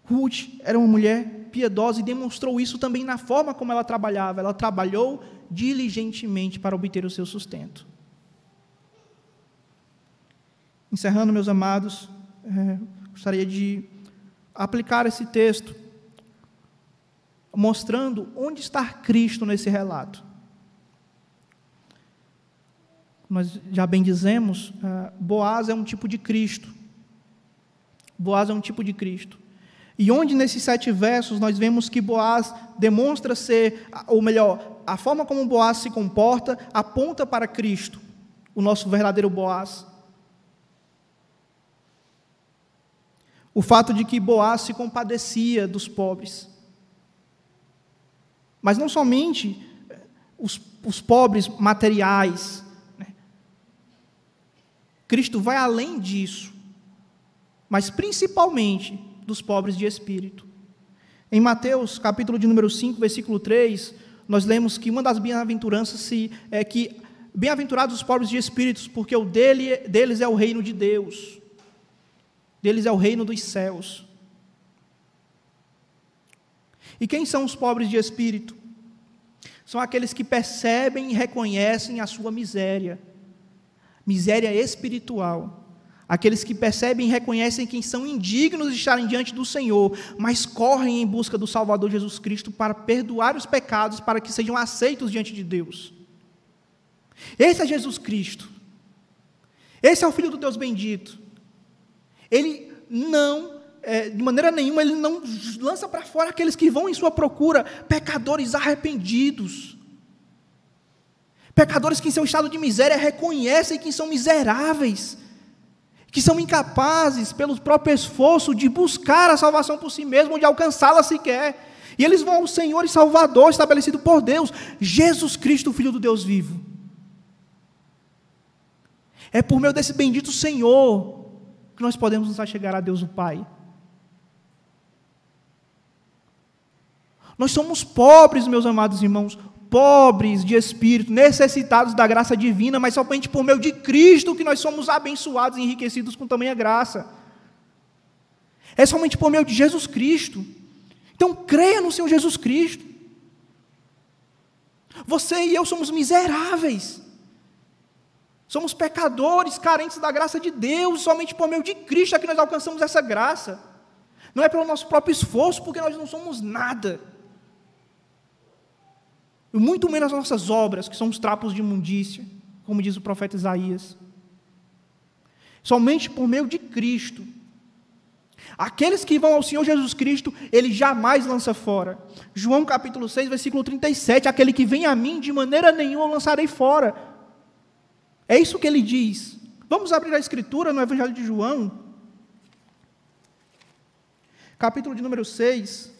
Ruth era uma mulher piedosa e demonstrou isso também na forma como ela trabalhava. Ela trabalhou diligentemente para obter o seu sustento. Encerrando, meus amados, é, gostaria de aplicar esse texto, mostrando onde está Cristo nesse relato nós já bem dizemos, uh, Boaz é um tipo de Cristo. Boaz é um tipo de Cristo. E onde nesses sete versos nós vemos que Boaz demonstra ser, ou melhor, a forma como Boaz se comporta aponta para Cristo, o nosso verdadeiro Boaz. O fato de que Boaz se compadecia dos pobres. Mas não somente os, os pobres materiais, Cristo vai além disso, mas principalmente dos pobres de espírito. Em Mateus, capítulo de número 5, versículo 3, nós lemos que uma das bem-aventuranças é que bem-aventurados os pobres de espíritos, porque o dele, deles é o reino de Deus. Deles é o reino dos céus. E quem são os pobres de espírito? São aqueles que percebem e reconhecem a sua miséria miséria espiritual. Aqueles que percebem e reconhecem que são indignos de estarem diante do Senhor, mas correm em busca do Salvador Jesus Cristo para perdoar os pecados, para que sejam aceitos diante de Deus. Esse é Jesus Cristo. Esse é o Filho do Deus bendito. Ele não, é, de maneira nenhuma, ele não lança para fora aqueles que vão em sua procura, pecadores arrependidos. Pecadores que em seu estado de miséria reconhecem que são miseráveis, que são incapazes, pelo próprio esforço, de buscar a salvação por si mesmos, de alcançá-la sequer. E eles vão ao Senhor e Salvador estabelecido por Deus, Jesus Cristo, Filho do Deus vivo. É por meio desse bendito Senhor que nós podemos nos achegar a Deus o Pai. Nós somos pobres, meus amados irmãos, pobres de espírito, necessitados da graça divina, mas somente por meio de Cristo que nós somos abençoados e enriquecidos com tamanha graça. É somente por meio de Jesus Cristo. Então creia no Senhor Jesus Cristo. Você e eu somos miseráveis. Somos pecadores, carentes da graça de Deus, somente por meio de Cristo é que nós alcançamos essa graça. Não é pelo nosso próprio esforço, porque nós não somos nada. E muito menos as nossas obras, que somos trapos de imundícia, como diz o profeta Isaías. Somente por meio de Cristo. Aqueles que vão ao Senhor Jesus Cristo, Ele jamais lança fora. João capítulo 6, versículo 37, aquele que vem a mim, de maneira nenhuma lançarei fora. É isso que ele diz. Vamos abrir a escritura no Evangelho de João, capítulo de número 6,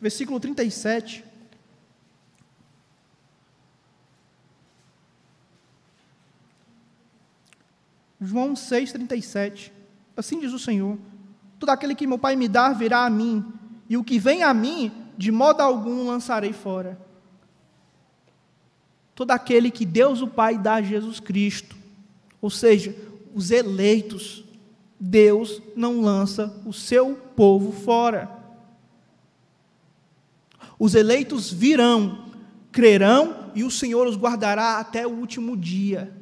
versículo 37. João 37. Assim diz o Senhor: Todo aquele que meu Pai me dar virá a mim, e o que vem a mim, de modo algum lançarei fora todo aquele que Deus o Pai dá a Jesus Cristo, ou seja, os eleitos, Deus não lança o seu povo fora. Os eleitos virão, crerão e o Senhor os guardará até o último dia.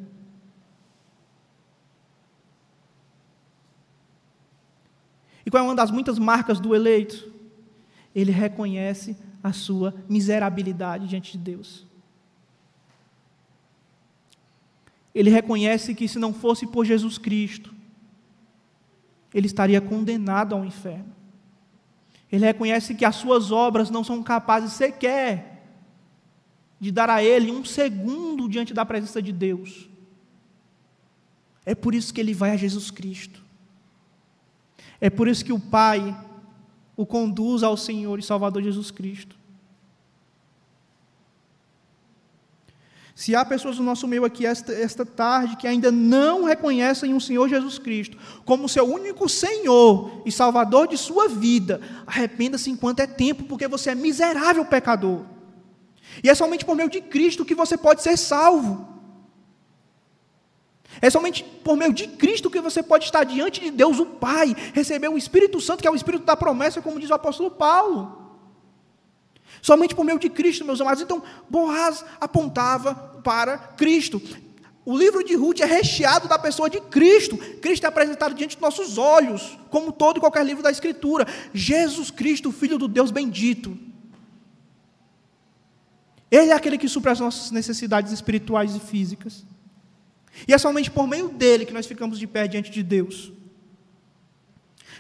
E qual é uma das muitas marcas do eleito? Ele reconhece a sua miserabilidade diante de Deus. Ele reconhece que se não fosse por Jesus Cristo, ele estaria condenado ao inferno. Ele reconhece que as suas obras não são capazes sequer de dar a ele um segundo diante da presença de Deus. É por isso que ele vai a Jesus Cristo. É por isso que o Pai o conduz ao Senhor e Salvador Jesus Cristo. Se há pessoas no nosso meio aqui esta, esta tarde que ainda não reconhecem o Senhor Jesus Cristo como seu único Senhor e Salvador de sua vida, arrependa-se enquanto é tempo, porque você é miserável pecador. E é somente por meio de Cristo que você pode ser salvo. É somente por meio de Cristo que você pode estar diante de Deus, o Pai, receber o Espírito Santo, que é o Espírito da promessa, como diz o apóstolo Paulo. Somente por meio de Cristo, meus amados. Então, Boaz apontava para Cristo. O livro de Ruth é recheado da pessoa de Cristo. Cristo é apresentado diante de nossos olhos, como todo e qualquer livro da Escritura. Jesus Cristo, Filho do Deus bendito. Ele é aquele que supra as nossas necessidades espirituais e físicas. E é somente por meio dele que nós ficamos de pé diante de Deus.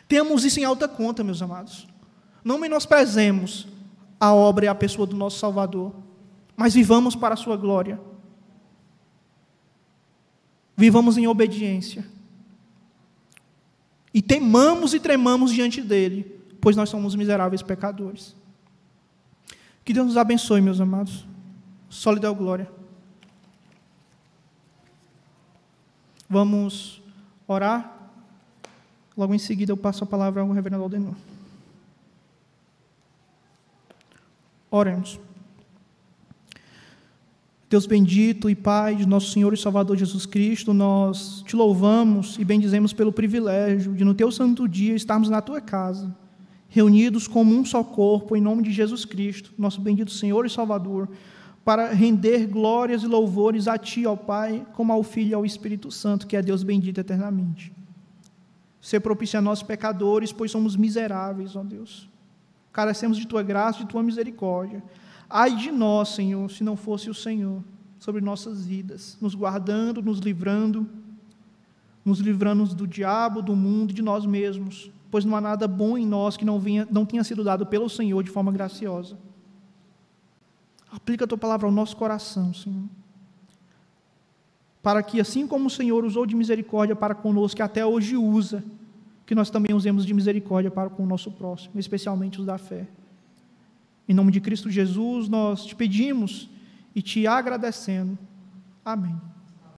Temos isso em alta conta, meus amados. Não menosprezemos a obra e a pessoa do nosso Salvador, mas vivamos para a sua glória. Vivamos em obediência. E temamos e tremamos diante dele, pois nós somos miseráveis pecadores. Que Deus nos abençoe, meus amados. Só lhe dá glória. Vamos orar. Logo em seguida eu passo a palavra ao reverendo Aldenor. Oremos. Deus bendito e Pai de nosso Senhor e Salvador Jesus Cristo, nós te louvamos e bendizemos pelo privilégio de, no teu santo dia, estarmos na tua casa, reunidos como um só corpo, em nome de Jesus Cristo, nosso bendito Senhor e Salvador, para render glórias e louvores a Ti, ó Pai, como ao Filho e ao Espírito Santo, que é Deus bendito eternamente. Ser propício a nós pecadores, pois somos miseráveis, ó Deus carecemos de tua graça, de tua misericórdia. Ai de nós, Senhor, se não fosse o Senhor sobre nossas vidas, nos guardando, nos livrando, nos livrando do diabo, do mundo e de nós mesmos, pois não há nada bom em nós que não, vinha, não tenha sido dado pelo Senhor de forma graciosa. Aplica a tua palavra ao nosso coração, Senhor. Para que, assim como o Senhor usou de misericórdia para conosco, que até hoje usa, que nós também usemos de misericórdia para com o nosso próximo, especialmente os da fé. Em nome de Cristo Jesus, nós te pedimos e te agradecendo. Amém.